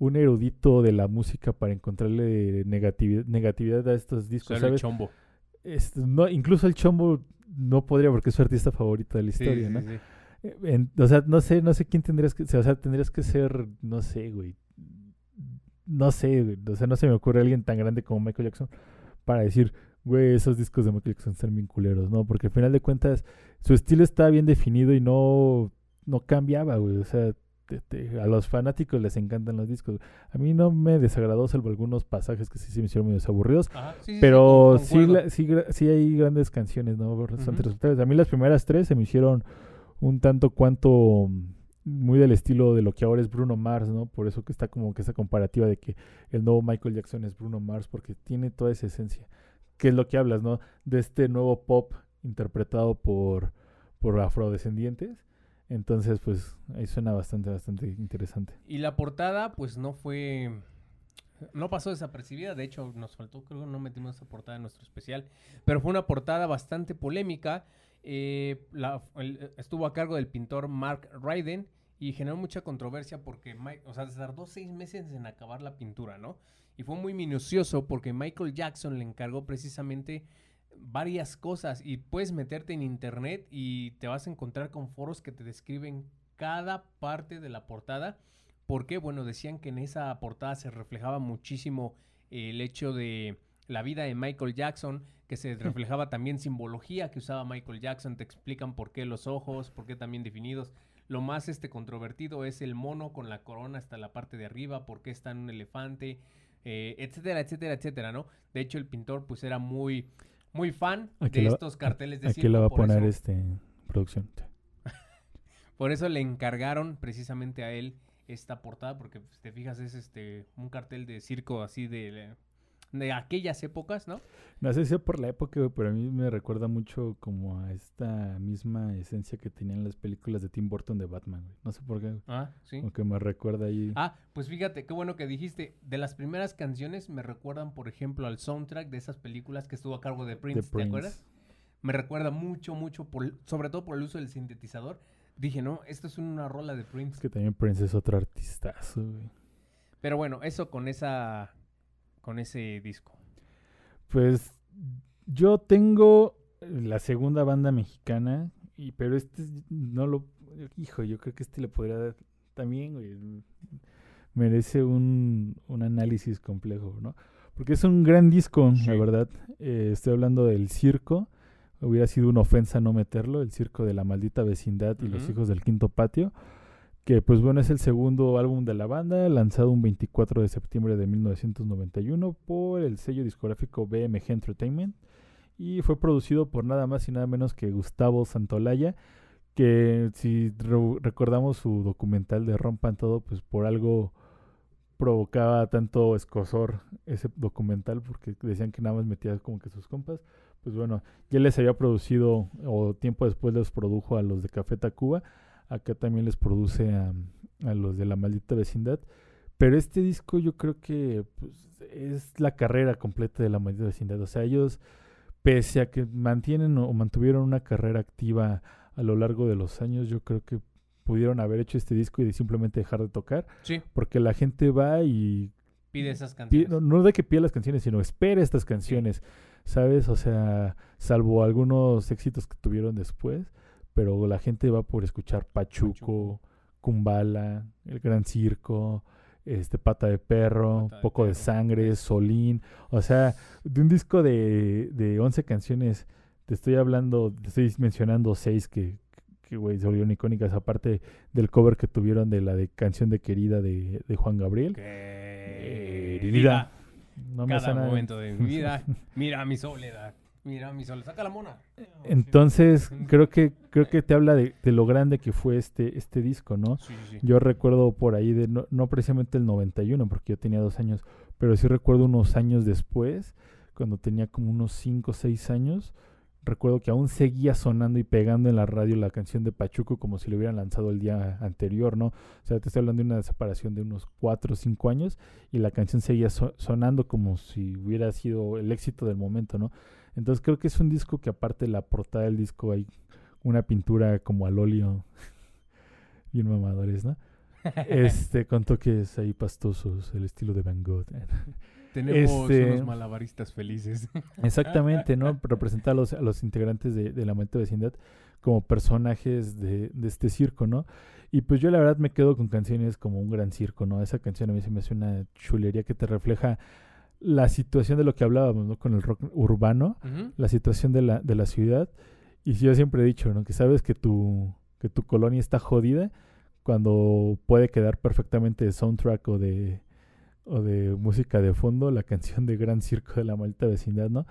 un erudito de la música para encontrarle negatividad, negatividad a estos discos, Solo el chombo. Es- no, incluso el Chombo no podría porque es su artista favorito de la historia, sí, ¿no? sí. Eh, en- o sea, no sé, no sé quién tendrías que, o sea, tendrías que ser, no sé, güey. No sé, güey, o sea, no se me ocurre alguien tan grande como Michael Jackson para decir, güey, esos discos de Michael Jackson están bien culeros, ¿no? Porque al final de cuentas su estilo estaba bien definido y no, no cambiaba, güey, o sea, te- te- a los fanáticos les encantan los discos. A mí no me desagradó, salvo algunos pasajes que sí se me hicieron medio aburridos. Ajá, sí, sí, sí, Pero sí, la- sí, sí hay grandes canciones, ¿no? Bastante resultadas. A mí las primeras tres se me hicieron un tanto cuanto mm, muy del estilo de lo que ahora es Bruno Mars, ¿no? Por eso que está como que esa comparativa de que el nuevo Michael Jackson es Bruno Mars, porque tiene toda esa esencia. Que es lo que hablas, ¿no? De este nuevo pop interpretado por, por afrodescendientes. Entonces, pues ahí suena bastante, bastante interesante. Y la portada, pues no fue. No pasó desapercibida. De hecho, nos faltó, creo que no metimos esa portada en nuestro especial. Pero fue una portada bastante polémica. Eh, la- estuvo a cargo del pintor Mark Ryden y generó mucha controversia porque, Mi- o sea, se tardó seis meses en acabar la pintura, ¿no? Y fue muy minucioso porque Michael Jackson le encargó precisamente varias cosas y puedes meterte en internet y te vas a encontrar con foros que te describen cada parte de la portada. Porque, bueno, decían que en esa portada se reflejaba muchísimo el hecho de la vida de Michael Jackson, que se reflejaba también simbología que usaba Michael Jackson, te explican por qué los ojos, por qué también definidos, Lo más este controvertido es el mono con la corona hasta la parte de arriba, por qué está en un elefante, eh, etcétera, etcétera, etcétera, ¿no? De hecho, el pintor pues era muy, muy fan Aquí de lo- estos carteles de Aquí circo. le va a por poner eso- este producción. Por eso le encargaron precisamente a él esta portada, porque si te fijas es este un cartel de circo así de, de aquellas épocas, ¿no? No sé si es por la época, pero a mí me recuerda mucho como a esta misma esencia que tenían las películas de Tim Burton de Batman, güey. No sé por qué, Ah, sí. como que me recuerda ahí. Ah, pues fíjate, qué bueno que dijiste. De las primeras canciones me recuerdan, por ejemplo, al soundtrack de esas películas que estuvo a cargo de Prince, ¿te Prince. acuerdas? Me recuerda mucho, mucho, por, sobre todo por el uso del sintetizador. Dije, no, esto es una rola de Es Prince. que también Prince es otro artistazo, güey. Pero bueno, eso con esa, con ese disco. Pues yo tengo la segunda banda mexicana, y, pero este es- no lo... Hijo, yo creo que este le podría dar también, güey. Merece un, un análisis complejo, ¿no? Porque es un gran disco, Sí. la verdad. Eh, estoy hablando del circo. Hubiera sido una ofensa no meterlo, el circo de la maldita vecindad y los hijos del quinto patio. Que pues bueno, es el segundo álbum de la banda, lanzado un 24 de septiembre de 1991 por el sello discográfico BMG Entertainment. Y fue producido por nada más y nada menos que Gustavo Santolaya, que si re- recordamos su documental de Rompan Todo, pues por algo provocaba tanto escosor ese documental, porque decían que nada más metía como que sus compas. Pues bueno, ya les había producido, o tiempo después les produjo a los de Café Tacuba, acá también les produce a, a los de la maldita vecindad. Pero este disco yo creo que pues, es la carrera completa de la maldita vecindad. O sea, ellos, pese a que mantienen o mantuvieron una carrera activa a lo largo de los años, yo creo que pudieron haber hecho este disco y de simplemente dejar de tocar, Sí, porque la gente va y pide esas canciones. no, no de que pida las canciones, sino espera estas canciones, ¿sabes? O sea, salvo algunos éxitos que tuvieron después, pero la gente va por escuchar Pachuco, Pachuco. Kumbala, El Gran Circo, este Pata de Perro, Pata de Poco de Sangre. Solín, o sea, de un disco de, de 11 canciones, te estoy hablando, te estoy mencionando seis que, que güey, se volvieron icónicas, aparte del cover que tuvieron de la de Canción de Querida de, de Juan Gabriel. Querida, No me cada momento de mi vida, mira mi soledad, mira mi soledad, saca la mona. Entonces, creo que creo que te habla de, de lo grande que fue este este disco, ¿no? Sí, sí, sí. Yo recuerdo por ahí de no, no precisamente el 91 porque yo tenía dos años, pero sí recuerdo unos años después, cuando tenía como unos 5 o 6 años, recuerdo que aún seguía sonando y pegando en la radio la canción de Pachuco como si lo hubieran lanzado el día anterior, ¿no? O sea, te estoy hablando de una separación de unos 4 o 5 años y la canción seguía so- sonando como si hubiera sido el éxito del momento, ¿no? Entonces creo que es un disco que aparte de la portada del disco hay una pintura como al óleo, bien mamadores, ¿no? Este, con toques ahí pastosos, el estilo de Van Gogh. Tenemos este- unos malabaristas felices. Exactamente, ¿no? Representa a los, a los integrantes de, de la maldita vecindad como personajes de, de este circo, ¿no? Y pues yo la verdad me quedo con canciones como Un Gran Circo, ¿no? Esa canción a mí se me hace una chulería que te refleja la situación de lo que hablábamos, ¿no? Con el rock urbano, la situación de la, de la ciudad. Y yo siempre he dicho, ¿no? Que sabes que tu, que tu colonia está jodida cuando puede quedar perfectamente de soundtrack o de, o de música de fondo la canción de Gran Circo de la Maldita Vecindad, ¿no?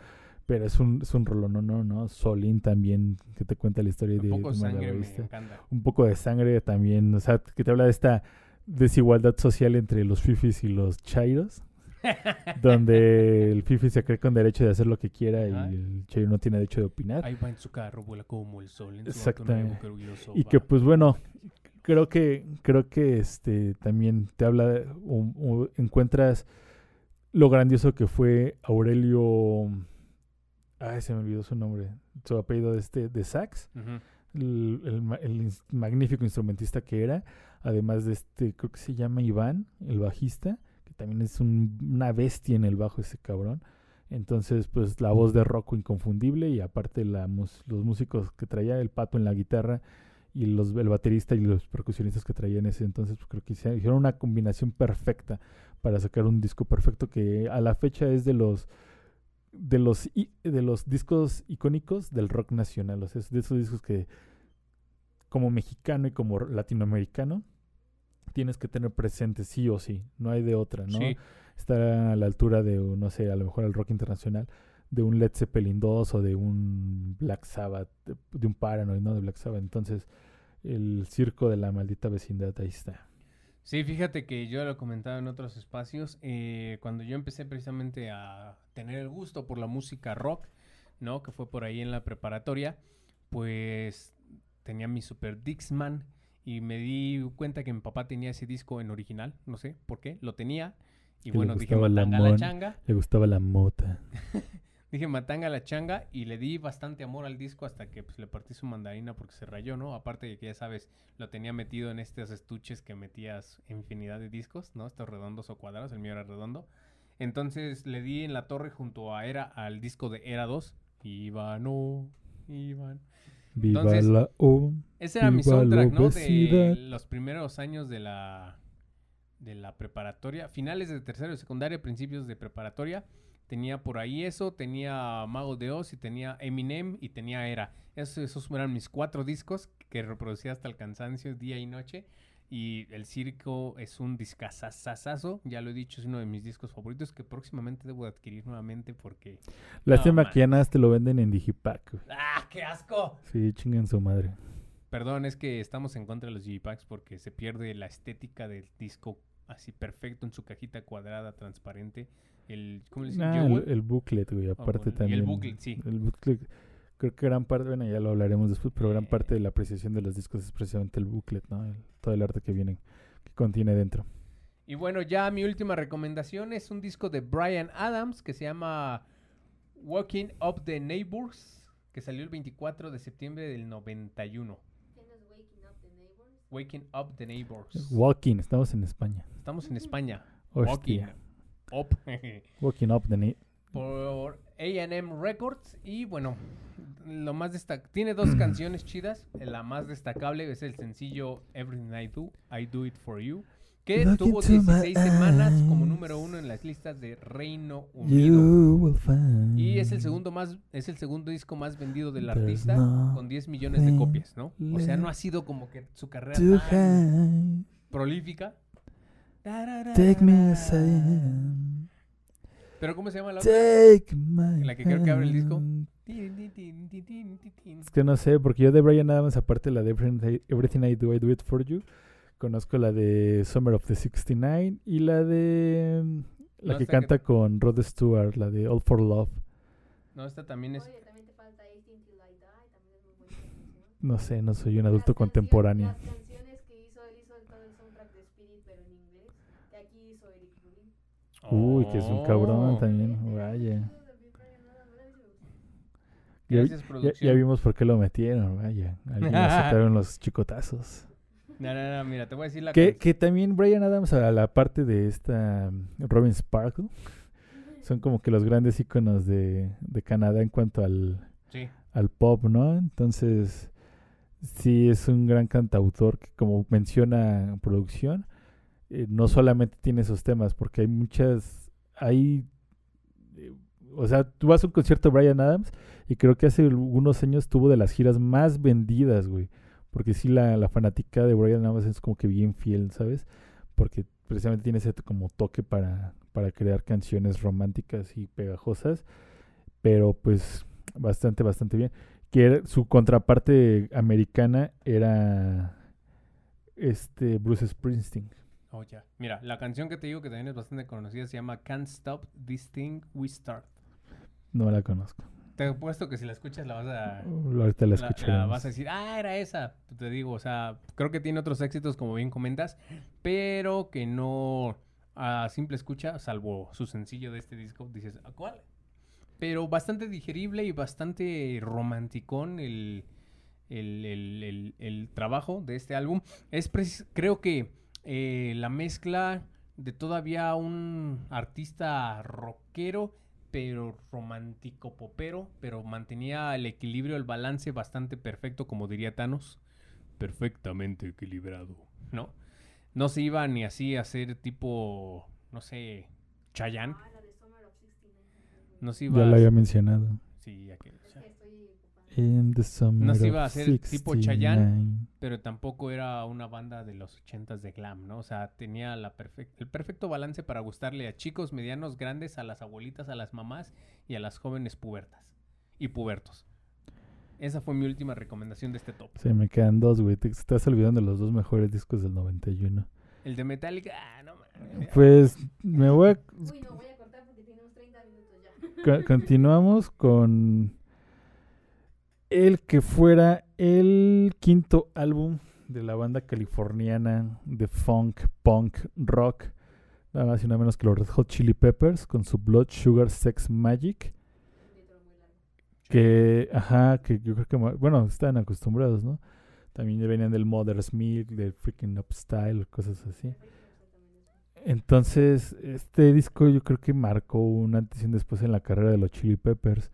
Pero es un, es un rollo, no, no, no. Solín también, que te cuenta la historia de, Un poco de un sangre me malabarista. encanta. Un poco de sangre también, o sea, que te habla de esta desigualdad social entre los fifis y los chairos, donde el fifi se cree con derecho de hacer lo que quiera y el chairo no tiene derecho de opinar. Ahí va en su carro, vuela como el sol en su Exactamente. orgulloso Y va. que pues bueno, creo que creo que este también te habla de- o- o encuentras lo grandioso que fue Aurelio ay se me olvidó su nombre, su apellido de este de sax, el, el magnífico instrumentista que era, además de este creo que se llama Iván, el bajista, también es un- una bestia en el bajo ese cabrón. Entonces, pues la voz de Rocco inconfundible y aparte la los músicos que traía el pato en la guitarra y los, el baterista y los percusionistas que traía en ese entonces, pues creo que hicieron una combinación perfecta para sacar un disco perfecto que a la fecha es de los de los de los discos icónicos del rock nacional, o sea, es de esos discos que como mexicano y como latinoamericano, tienes que tener presente sí o sí, no hay de otra, ¿no? Sí. Está a la altura de, no sé, a lo mejor el rock internacional, de un Led Zeppelin 2 o de un Black Sabbath, de, de un Paranoid, ¿no? De Black Sabbath. Entonces, el circo de la maldita vecindad, ahí está. Sí, fíjate que yo lo comentaba en otros espacios, eh, cuando yo empecé precisamente a tener el gusto por la música rock, ¿no? Que fue por ahí en la preparatoria, pues tenía mi Super Dixman y me di cuenta que mi papá tenía ese disco en original, no sé por qué, lo tenía. Y Que bueno, dije gustaba la Matanga la mon- changa, Le gustaba la mota. dije Matanga la changa y le di bastante amor al disco hasta que pues, le partí su mandarina porque se rayó, ¿no? Aparte de que ya sabes, lo tenía metido en estos estuches que metías infinidad de discos, ¿no? Estos redondos o cuadrados, el mío era redondo. Entonces le di en la torre junto a Era al disco de Era 2. Iban, oh, iban. Viva Entonces, la O. Ese era mi soundtrack, ¿no? De los primeros años de la, de la preparatoria. Finales de tercero y secundaria, principios de preparatoria. Tenía por ahí eso, tenía Mago de Oz y tenía Eminem y tenía Era. Esos, esos eran mis cuatro discos que reproducía hasta el cansancio día y noche. Y El Circo es un discazazazazo. Ya lo he dicho, es uno de mis discos favoritos que próximamente debo de adquirir nuevamente porque... Lástima No, que ya nada te lo venden en Digipack. güey. ¡Ah, qué asco! Sí, chingan su madre. Perdón, es que estamos en contra de los Digipacks porque se pierde la estética del disco así perfecto en su cajita cuadrada, transparente. El, ¿Cómo le dicen? Ah, Jewel. el, el booklet, güey, aparte bueno, y el también. booklet, sí. El booklet, creo que gran parte, bueno, ya lo hablaremos después, pero gran Eh. parte de la apreciación de los discos es precisamente el booklet, ¿no? El- todo el arte que viene, que contiene dentro. Y bueno, ya mi última recomendación es un disco de Brian Adams que se llama Walking Up the Neighbors, que salió el 24 de septiembre del 91. ¿Tienes Waking Up the Neighbors? Waking Up the Neighbors. Walking, estamos en España. Estamos en España. Walking Hostia. Up. Walking up the ni- por A&M Records y bueno, lo más destac tiene dos canciones chidas, la más destacable es el sencillo Everything I Do, I Do It For You, que Look tuvo into my 16 semanas como número uno en las listas de Reino Unido. Y es el segundo más, es el segundo disco más vendido del artista no con 10 millones de copias, ¿no? O sea, no ha sido como que su carrera tan prolífica. Take me aside. Pero ¿cómo se llama la otra? Take my La que creo que abre el disco. Es que no sé, porque yo de Brian Adams, aparte de la de Everything I, Do, I Do It For You, conozco la de Summer of the 69 y la de... mm, La No, que esta que- canta con Rod Stewart, la de All For Love. No, esta también es Oye, también te falta 18 Till I Die, también es muy bonita canción. No sé, no soy un adulto contemporáneo. Las canciones que hizo, él hizo todo el soundtrack de Spirit, pero en inglés. Que aquí hizo Eric Rubin. Uy, que es un cabrón Oh. también, vaya. Ya, Gracias, ya- producción. ya vimos por qué lo metieron, vaya. Alguien le aceptaron los chicotazos. No, no, no, mira, te voy a decir la Que, que también Brian Adams, a la parte de esta mm, Robin Sparkle, son como que los grandes íconos de, de Canadá en cuanto al, Sí, al pop, ¿no? Entonces, sí es un gran cantautor que, como menciona producción, eh, no solamente tiene esos temas, porque hay muchas, hay, eh, o sea, tú vas a un concierto de Brian Adams y creo que hace algunos años tuvo de las giras más vendidas, güey, porque sí la, la fanática de Brian Adams es como que bien fiel, ¿sabes? Porque precisamente tiene ese como toque para, para crear canciones románticas y pegajosas, pero pues bastante, bastante bien. Que su contraparte americana era este Bruce Springsteen. Oh, ya. Mira, la canción que te digo que también es bastante conocida se llama Can't Stop This Thing We Start. No la conozco. Te he puesto que si la escuchas la vas a... Ahorita la la- la vas a decir, ah, era esa. Te digo, o sea, creo que tiene otros éxitos, como bien comentas, pero que no a simple escucha, salvo su sencillo de este disco, dices, ¿a cuál? Pero bastante digerible y bastante romanticón el, el, el- trabajo de este álbum. Es creo que eh, la mezcla de todavía un artista rockero, pero romántico popero, pero mantenía el equilibrio, el balance bastante perfecto, como diría Thanos. Perfectamente equilibrado, ¿no? No se iba ni así a hacer tipo, no sé, Chayanne. Ah, la de Summer of 69. No se iba Ya a la había mencionado. Sí, ya que- Es que estoy ocupada. In the summer No se iba a hacer tipo Chayanne. 69. pero tampoco era una banda de los ochentas de glam, ¿no? O sea, tenía la el perfecto balance para gustarle a chicos, medianos, grandes, a las abuelitas, a las mamás y a las jóvenes pubertas y pubertos. Esa fue mi última recomendación de este top. Sí, me quedan dos, güey. Te estás olvidando los dos mejores discos del 91. El de Metallica, ah, no mames. Pues me voy a... Uy, no, voy a cortar porque tenemos 30 minutos ya. co- continuamos con el que fuera el quinto álbum de la banda californiana de funk, punk, rock. Nada más y nada menos que los Red Hot Chili Peppers con su Blood Sugar Sex Magic. Que, ajá, que yo creo que, bueno, están acostumbrados, ¿no? También venían del Mother's Milk, del Freaking Up Style, cosas así. Entonces, este disco yo creo que marcó un antes y un después en la carrera de los Chili Peppers.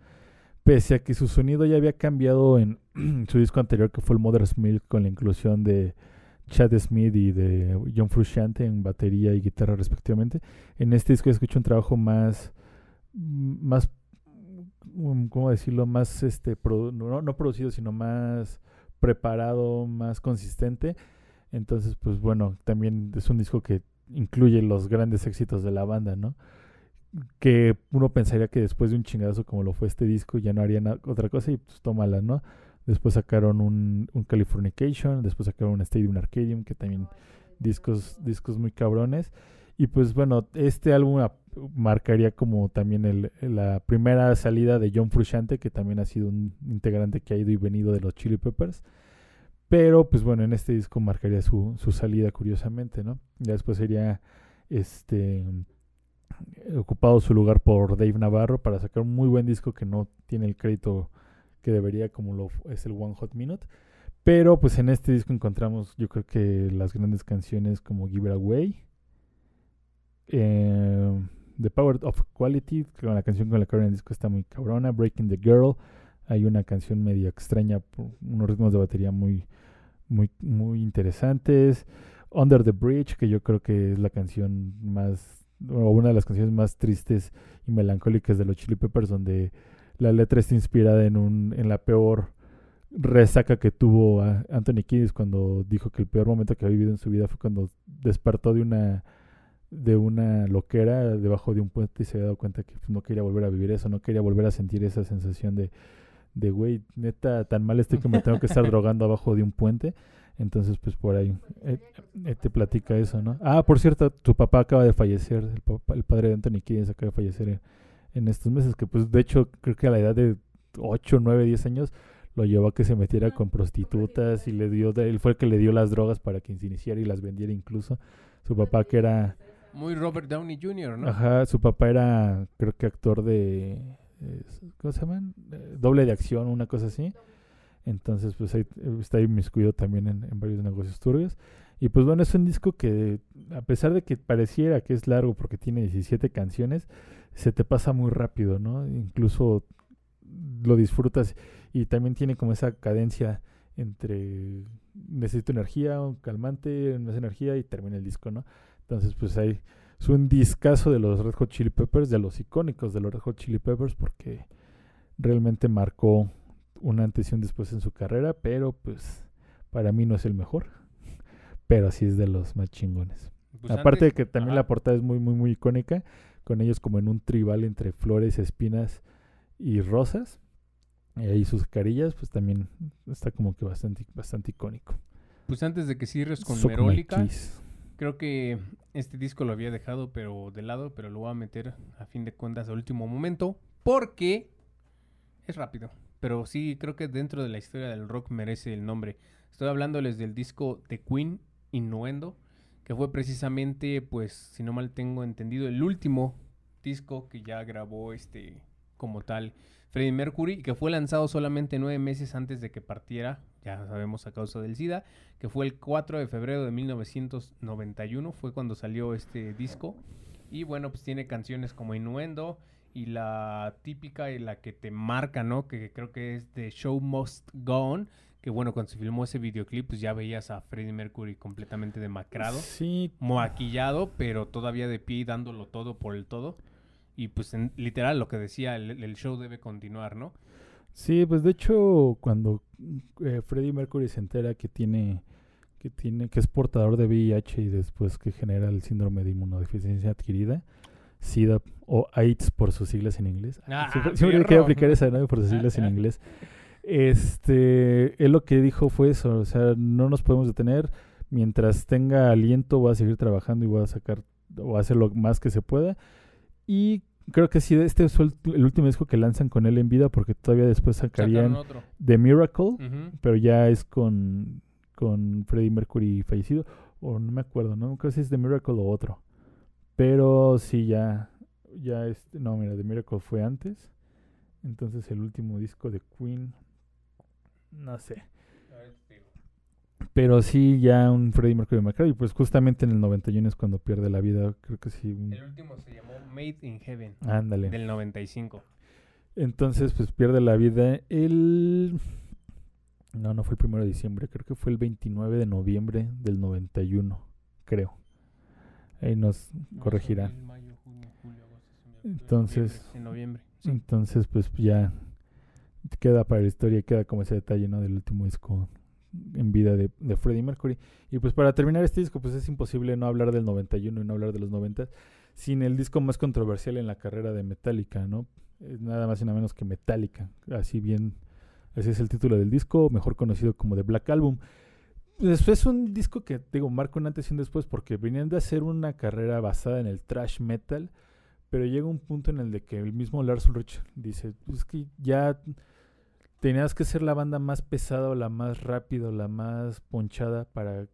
Pese a que su sonido ya había cambiado en su disco anterior, que fue el Mother's Milk, con la inclusión de Chad Smith y de John Frusciante en batería y guitarra respectivamente. En este disco escucho un trabajo más, más, mm, ¿cómo decirlo? Más, este, no, no producido, sino más preparado, más consistente. Entonces, pues bueno, también es un disco que incluye los grandes éxitos de la banda, ¿no? Que uno pensaría que después de un chingadazo como lo fue este disco ya no harían otra cosa y pues tómala, ¿no? Después sacaron un, un Californication, después sacaron un Stadium Arcadium, que también discos, discos muy cabrones. Y pues bueno, este álbum marcaría como también el, la primera salida de John Frusciante, que también ha sido un integrante que ha ido y venido de los Chili Peppers. Pero pues bueno, en este disco marcaría su, su salida curiosamente, ¿no? Ya después sería este ocupado su lugar por Dave Navarro para sacar un muy buen disco que no tiene el crédito que debería como lo es el One Hot Minute. Pero pues en este disco encontramos yo creo que las grandes canciones como Give It Away, eh, The Power of Quality, que la canción con la que abre el disco está muy cabrona, Breaking the Girl, hay una canción media extraña, unos ritmos de batería muy, muy, muy interesantes. Under the Bridge, que yo creo que es la canción más, o una de las canciones más tristes y melancólicas de los Chili Peppers, donde la letra está inspirada en, un, en la peor resaca que tuvo a Anthony Kiddis cuando dijo que el peor momento que había vivido en su vida fue cuando despertó de una de una loquera debajo de un puente y se había dado cuenta que pues, no quería volver a vivir eso, no quería volver a sentir esa sensación de, de güey, neta, tan mal estoy que me tengo que estar drogando abajo de un puente. Entonces, pues por ahí eh, eh, te platica eso, ¿no? Ah, por cierto, tu papá acaba de fallecer, el, papá- el padre de Anthony Kiddis acaba de fallecer en, en estos meses, que pues de hecho creo que a la edad de 8, 9, 10 años lo llevó a que se metiera con prostitutas y le dio, él fue el que le dio las drogas para que se iniciara y las vendiera incluso. Su papá que era... Muy Robert Downey Jr., ¿no? Ajá, su papá era, creo que actor de, eh, ¿cómo se llaman? Doble de acción, una cosa así. Entonces, pues ahí está ahí miscuido también en, en varios negocios turbios. Y pues bueno, es un disco que, a pesar de que pareciera que es largo porque tiene 17 canciones, se te pasa muy rápido, ¿no? Incluso lo disfrutas y también tiene como esa cadencia entre necesito energía, un calmante, más energía y termina el disco, ¿no? Entonces, pues ahí es un discazo de los Red Hot Chili Peppers, de los icónicos de los Red Hot Chili Peppers, porque realmente marcó un antes y un después en su carrera, pero pues para mí no es el mejor, pero sí es de los más chingones. Pues Aparte de que también ajá. la portada es muy, muy, muy icónica, con ellos como en un tribal entre flores, espinas y rosas. Y ahí sus carillas, pues también está como que bastante, bastante icónico. Pues antes de que cierres con Suck Merólica, creo que este disco lo había dejado pero de lado, pero lo voy a meter a fin de cuentas al último momento porque es rápido. Pero sí, creo que dentro de la historia del rock merece el nombre. Estoy hablándoles del disco de Queen, Innuendo, que fue precisamente, pues, si no mal tengo entendido, el último disco que ya grabó este como tal Freddie Mercury, que fue lanzado solamente nueve meses antes de que partiera, ya sabemos a causa del SIDA, que fue el 4 de febrero de 1991, fue cuando salió este disco. Y bueno, pues tiene canciones como Innuendo y la típica y la que te marca, ¿no? Que creo que es The Show Must Go On. Que bueno, cuando se filmó ese videoclip, pues ya veías a Freddie Mercury completamente demacrado, Sí, maquillado, pero todavía de pie y dándolo todo por el todo. Y pues en- literal lo que decía, el, el show debe continuar, ¿no? Sí, pues de hecho, cuando eh, Freddie Mercury se entera que tiene, que tiene, que es portador de VIH y después que genera el síndrome de inmunodeficiencia adquirida, SIDA o AIDS por sus siglas en inglés. Ah, siempre siempre perro. quiero aplicar esa ¿no? por sus siglas en inglés. Este, él lo que dijo fue eso, o sea, no nos podemos detener. Mientras tenga aliento, voy a seguir trabajando y voy a sacar, voy a hacer lo más que se pueda. Y creo que sí, este fue el, último disco que lanzan con él en vida, porque todavía después sacarían. The Miracle, pero ya es con, con Freddie Mercury fallecido. O no me acuerdo, no creo si es The Miracle o otro. Pero sí, ya, ya este, no, mira, The Miracle fue antes. Entonces el último disco de Queen, no sé. Pero sí, ya un Freddie Mercury McCartney, pues justamente en el 91 es cuando pierde la vida, creo que sí. un- El último se llamó Made in Heaven. Ándale. Del 95. Entonces, pues pierde la vida el... No, no fue el primero de diciembre, creo que fue el 29 de noviembre del 91, creo. Ahí nos corregirán. Entonces-. Entonces, pues ya queda para la historia, queda como ese detalle, ¿no? Del último disco en vida de, de Freddie Mercury. Y pues para terminar este disco, pues es imposible no hablar del 91 y no hablar de los 90 sin el disco más controversial en la carrera de Metallica, ¿no? Es nada más y nada menos que Metallica. Así bien, ese es el título del disco, mejor conocido como The Black Album. Pues es un disco que, digo, marca un antes y un después porque venían de hacer una carrera basada en el thrash metal, pero llega un punto en el de que el mismo Lars Ulrich dice, es que ya tenías que ser la banda más pesada o la más rápida o la más ponchada para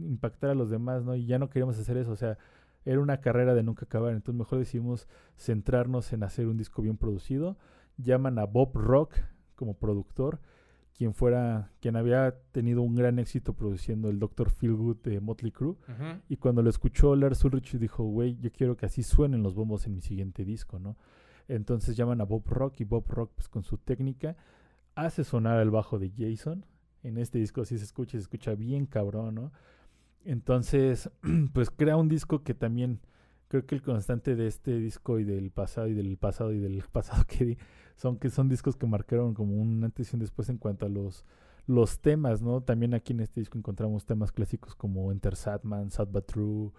impactar a los demás, ¿no? Y ya no queríamos hacer eso, o sea, era una carrera de nunca acabar, entonces mejor decidimos centrarnos en hacer un disco bien producido. Llaman a Bob Rock como productor, quien fuera, quien había tenido un gran éxito produciendo el Dr. Feelgood de Motley Crue. Y cuando lo escuchó Lars Ulrich dijo, güey, yo quiero que así suenen los bombos en mi siguiente disco, ¿no? Entonces llaman a Bob Rock y Bob Rock, pues con su técnica, hace sonar el bajo de Jason. En este disco sí se escucha, se escucha bien cabrón, ¿no? Entonces, pues crea un disco que también creo que el constante de este disco y del pasado y del pasado y del pasado que di son que son discos que marcaron como un antes y un después en cuanto a los los temas, ¿no? También aquí en este disco encontramos temas clásicos como Enter Sadman, Sad But True,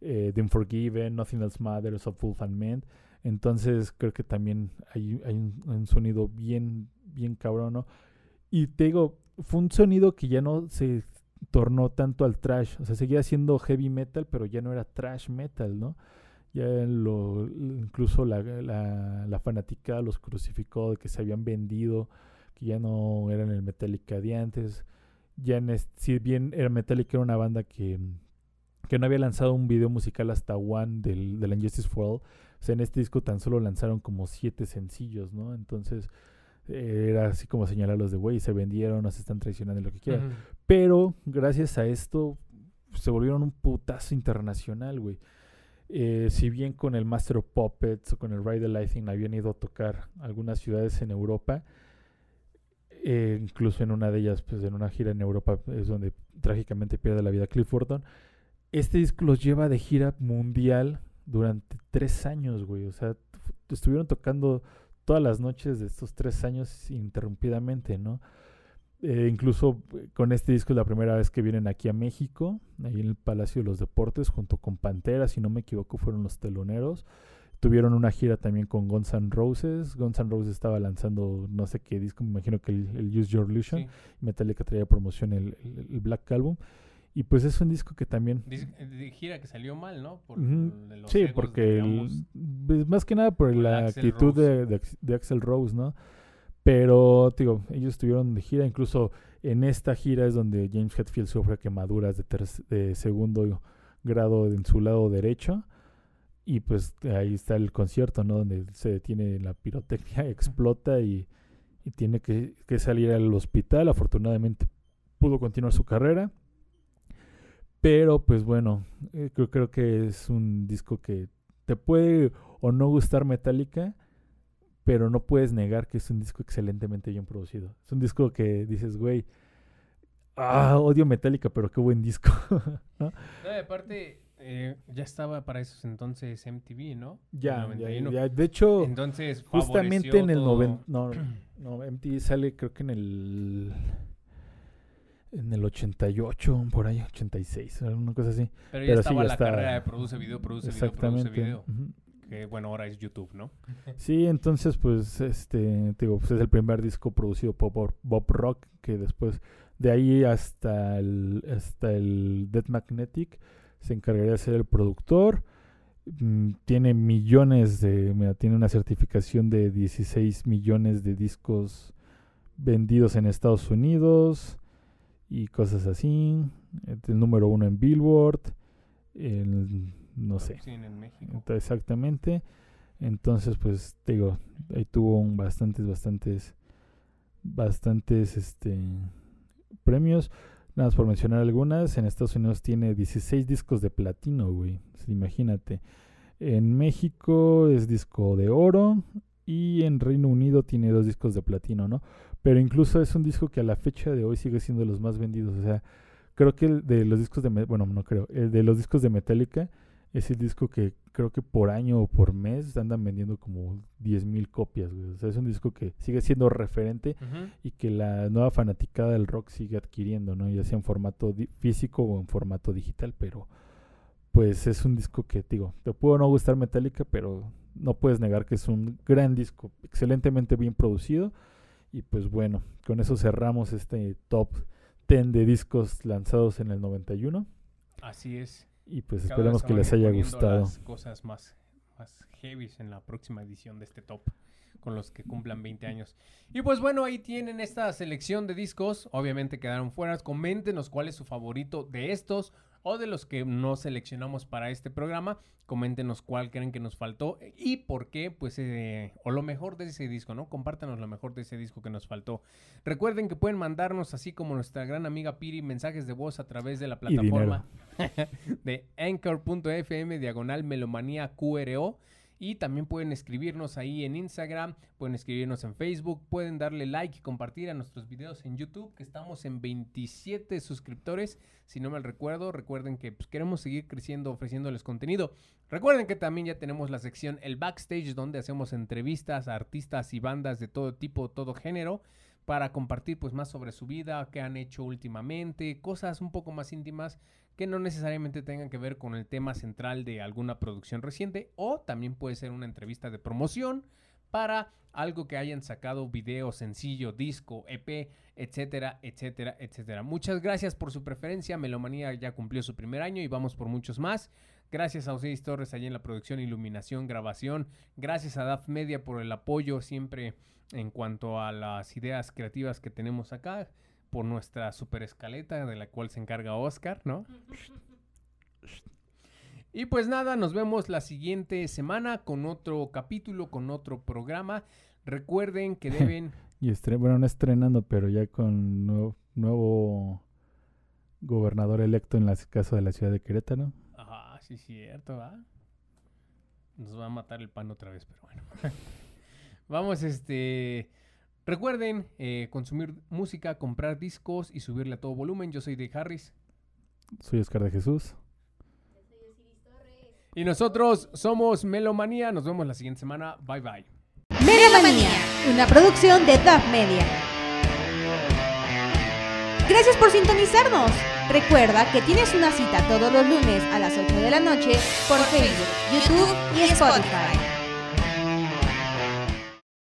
eh, The Unforgiven, Nothing Else Matters, of Wolf and Men. Entonces creo que también hay, hay un, un sonido bien, bien cabrón, ¿no? Y te digo, fue un sonido que ya no se tornó tanto al trash, o sea, seguía siendo heavy metal, pero ya no era trash metal, ¿no? Ya lo, incluso la, la, la fanaticada los crucificó de que se habían vendido, que ya no eran el Metallica de antes. Ya en es- si bien era Metallica era una banda que, que no había lanzado un video musical hasta One del, del Injustice for All, o sea, en este disco tan solo lanzaron como siete sencillos, ¿no? Entonces era así como señalarlos de, güey, se vendieron, nos están traicionando, lo que quieran. Pero gracias a esto se volvieron un putazo internacional, güey. Eh, si bien con el Master of Puppets o con el Ride the Lightning habían ido a tocar algunas ciudades en Europa, eh, incluso en una de ellas, pues en una gira en Europa, es donde trágicamente pierde la vida Cliff. Este disco los lleva de gira mundial durante tres años, güey. O sea, estuvieron tocando todas las noches de estos tres años interrumpidamente, ¿no? Eh, incluso eh, con este disco es la primera vez que vienen aquí a México, ahí en el Palacio de los Deportes, junto con Pantera, si no me equivoco, fueron los teloneros. Tuvieron una gira también con Guns N' Roses. Guns N' Roses estaba lanzando no sé qué disco, me imagino que el, el Use Your Illusion. Sí. Metallica traía promoción el, el- el Black Album. Y pues es un disco que también... Eh, de gira que salió mal, ¿no? Por de los Sí, porque de pues, más que nada por Por la actitud de, de Axel Rose, ¿no? Pero, digo, ellos estuvieron de gira, incluso en esta gira es donde James Hetfield sufre quemaduras de, de segundo grado en su lado derecho. Y pues ahí está el concierto, ¿no? Donde se detiene la pirotecnia, explota y, y tiene que, que salir al hospital. Afortunadamente pudo continuar su carrera. Pero pues bueno, eh, creo, creo que es un disco que te puede o no gustar Metallica, pero no puedes negar que es un disco excelentemente bien producido. Es un disco que dices, güey, ah, odio Metallica, pero qué buen disco. ¿no? No, y aparte, eh, ya estaba para esos entonces MTV, ¿no? Ya, En ya, 91. ya. De hecho, Entonces, justamente en el todo- 90. No, no, MTV sale creo que en el. En el 88, por ahí, 86, alguna cosa así. Pero ya pero sí, estaba ya la está- carrera de produce video, produce video, produce video. ujú. Que bueno, ahora es YouTube, ¿no? Sí, entonces, pues, este, te digo, pues es el primer disco producido por Bob, Rock, que después, de ahí hasta el, hasta el Dead Magnetic, se encargaría de ser el productor. Mm, tiene millones de, mira, tiene una certificación de 16 millones de discos vendidos en Estados Unidos y cosas así. El número uno en Billboard, no sé. Sí, en México. Entonces, exactamente. Entonces, pues, te digo, ahí tuvo un bastantes, bastantes, bastantes, este, premios. Nada más por mencionar algunas. En Estados Unidos tiene 16 discos de platino, güey. Imagínate. En México es disco de oro. Y en Reino Unido tiene dos discos de platino, ¿no? Pero incluso es un disco que a la fecha de hoy sigue siendo los más vendidos. O sea, creo que de los discos de... Bueno, no creo. De los discos de Metallica es el disco que creo que por año o por mes andan vendiendo como 10.000 copias, güey. O sea, es un disco que sigue siendo referente y que la nueva fanaticada del rock sigue adquiriendo, ¿no? Ya sea en formato físico o en formato digital, pero pues es un disco que, digo, te pudo no gustar Metallica, pero no puedes negar que es un gran disco, excelentemente bien producido. Y pues bueno, con eso cerramos este top 10 de discos lanzados en el 91. Así es. Y pues Cada esperemos que les haya gustado. Las cosas más, más heavy en la próxima edición de este top con los que cumplan 20 años. Y pues bueno, ahí tienen esta selección de discos. Obviamente quedaron fuera. Coméntenos cuál es su favorito de estos o de los que no seleccionamos para este programa. Coméntenos cuál creen que nos faltó y por qué, pues, eh, o lo mejor de ese disco, ¿no? Compártanos lo mejor de ese disco que nos faltó. Recuerden que pueden mandarnos, así como nuestra gran amiga Piri, mensajes de voz a través de la plataforma de anchor.fm diagonal melomanía QRO. Y también pueden escribirnos ahí en Instagram, pueden escribirnos en Facebook, pueden darle like y compartir a nuestros videos en YouTube, que estamos en 27 suscriptores, si no me recuerdo. Recuerden que pues, queremos seguir creciendo ofreciéndoles contenido. Recuerden que también ya tenemos la sección El Backstage, donde hacemos entrevistas a artistas y bandas de todo tipo, todo género para compartir pues más sobre su vida, qué han hecho últimamente, cosas un poco más íntimas que no necesariamente tengan que ver con el tema central de alguna producción reciente o también puede ser una entrevista de promoción para algo que hayan sacado video, sencillo, disco, EP, etcétera, etcétera, etcétera. Muchas gracias por su preferencia. Melomanía ya cumplió su primer año y vamos por muchos más. Gracias a Osiris Torres allí en la producción, iluminación, grabación. Gracias a DAF Media por el apoyo siempre en cuanto a las ideas creativas que tenemos acá. Por nuestra super escaleta de la cual se encarga Oscar, ¿no? Y pues nada, nos vemos la siguiente semana con otro capítulo, con otro programa. Recuerden que deben... Y bueno, no estrenando, pero ya con nuevo, nuevo gobernador electo en la casa de la ciudad de Querétaro. Ah, sí, cierto, ¿va? Nos va a matar el pan otra vez, pero bueno. Vamos, este... Recuerden eh, consumir música, comprar discos y subirle a todo volumen. Yo soy Dave Harris. Soy Oscar de Jesús. Y nosotros somos Melomanía. Nos vemos la siguiente semana. Bye bye. Melomanía, una producción de DAF Media. Gracias por sintonizarnos. Recuerda que tienes una cita todos los lunes a las 8 de la noche por Facebook, YouTube y Spotify.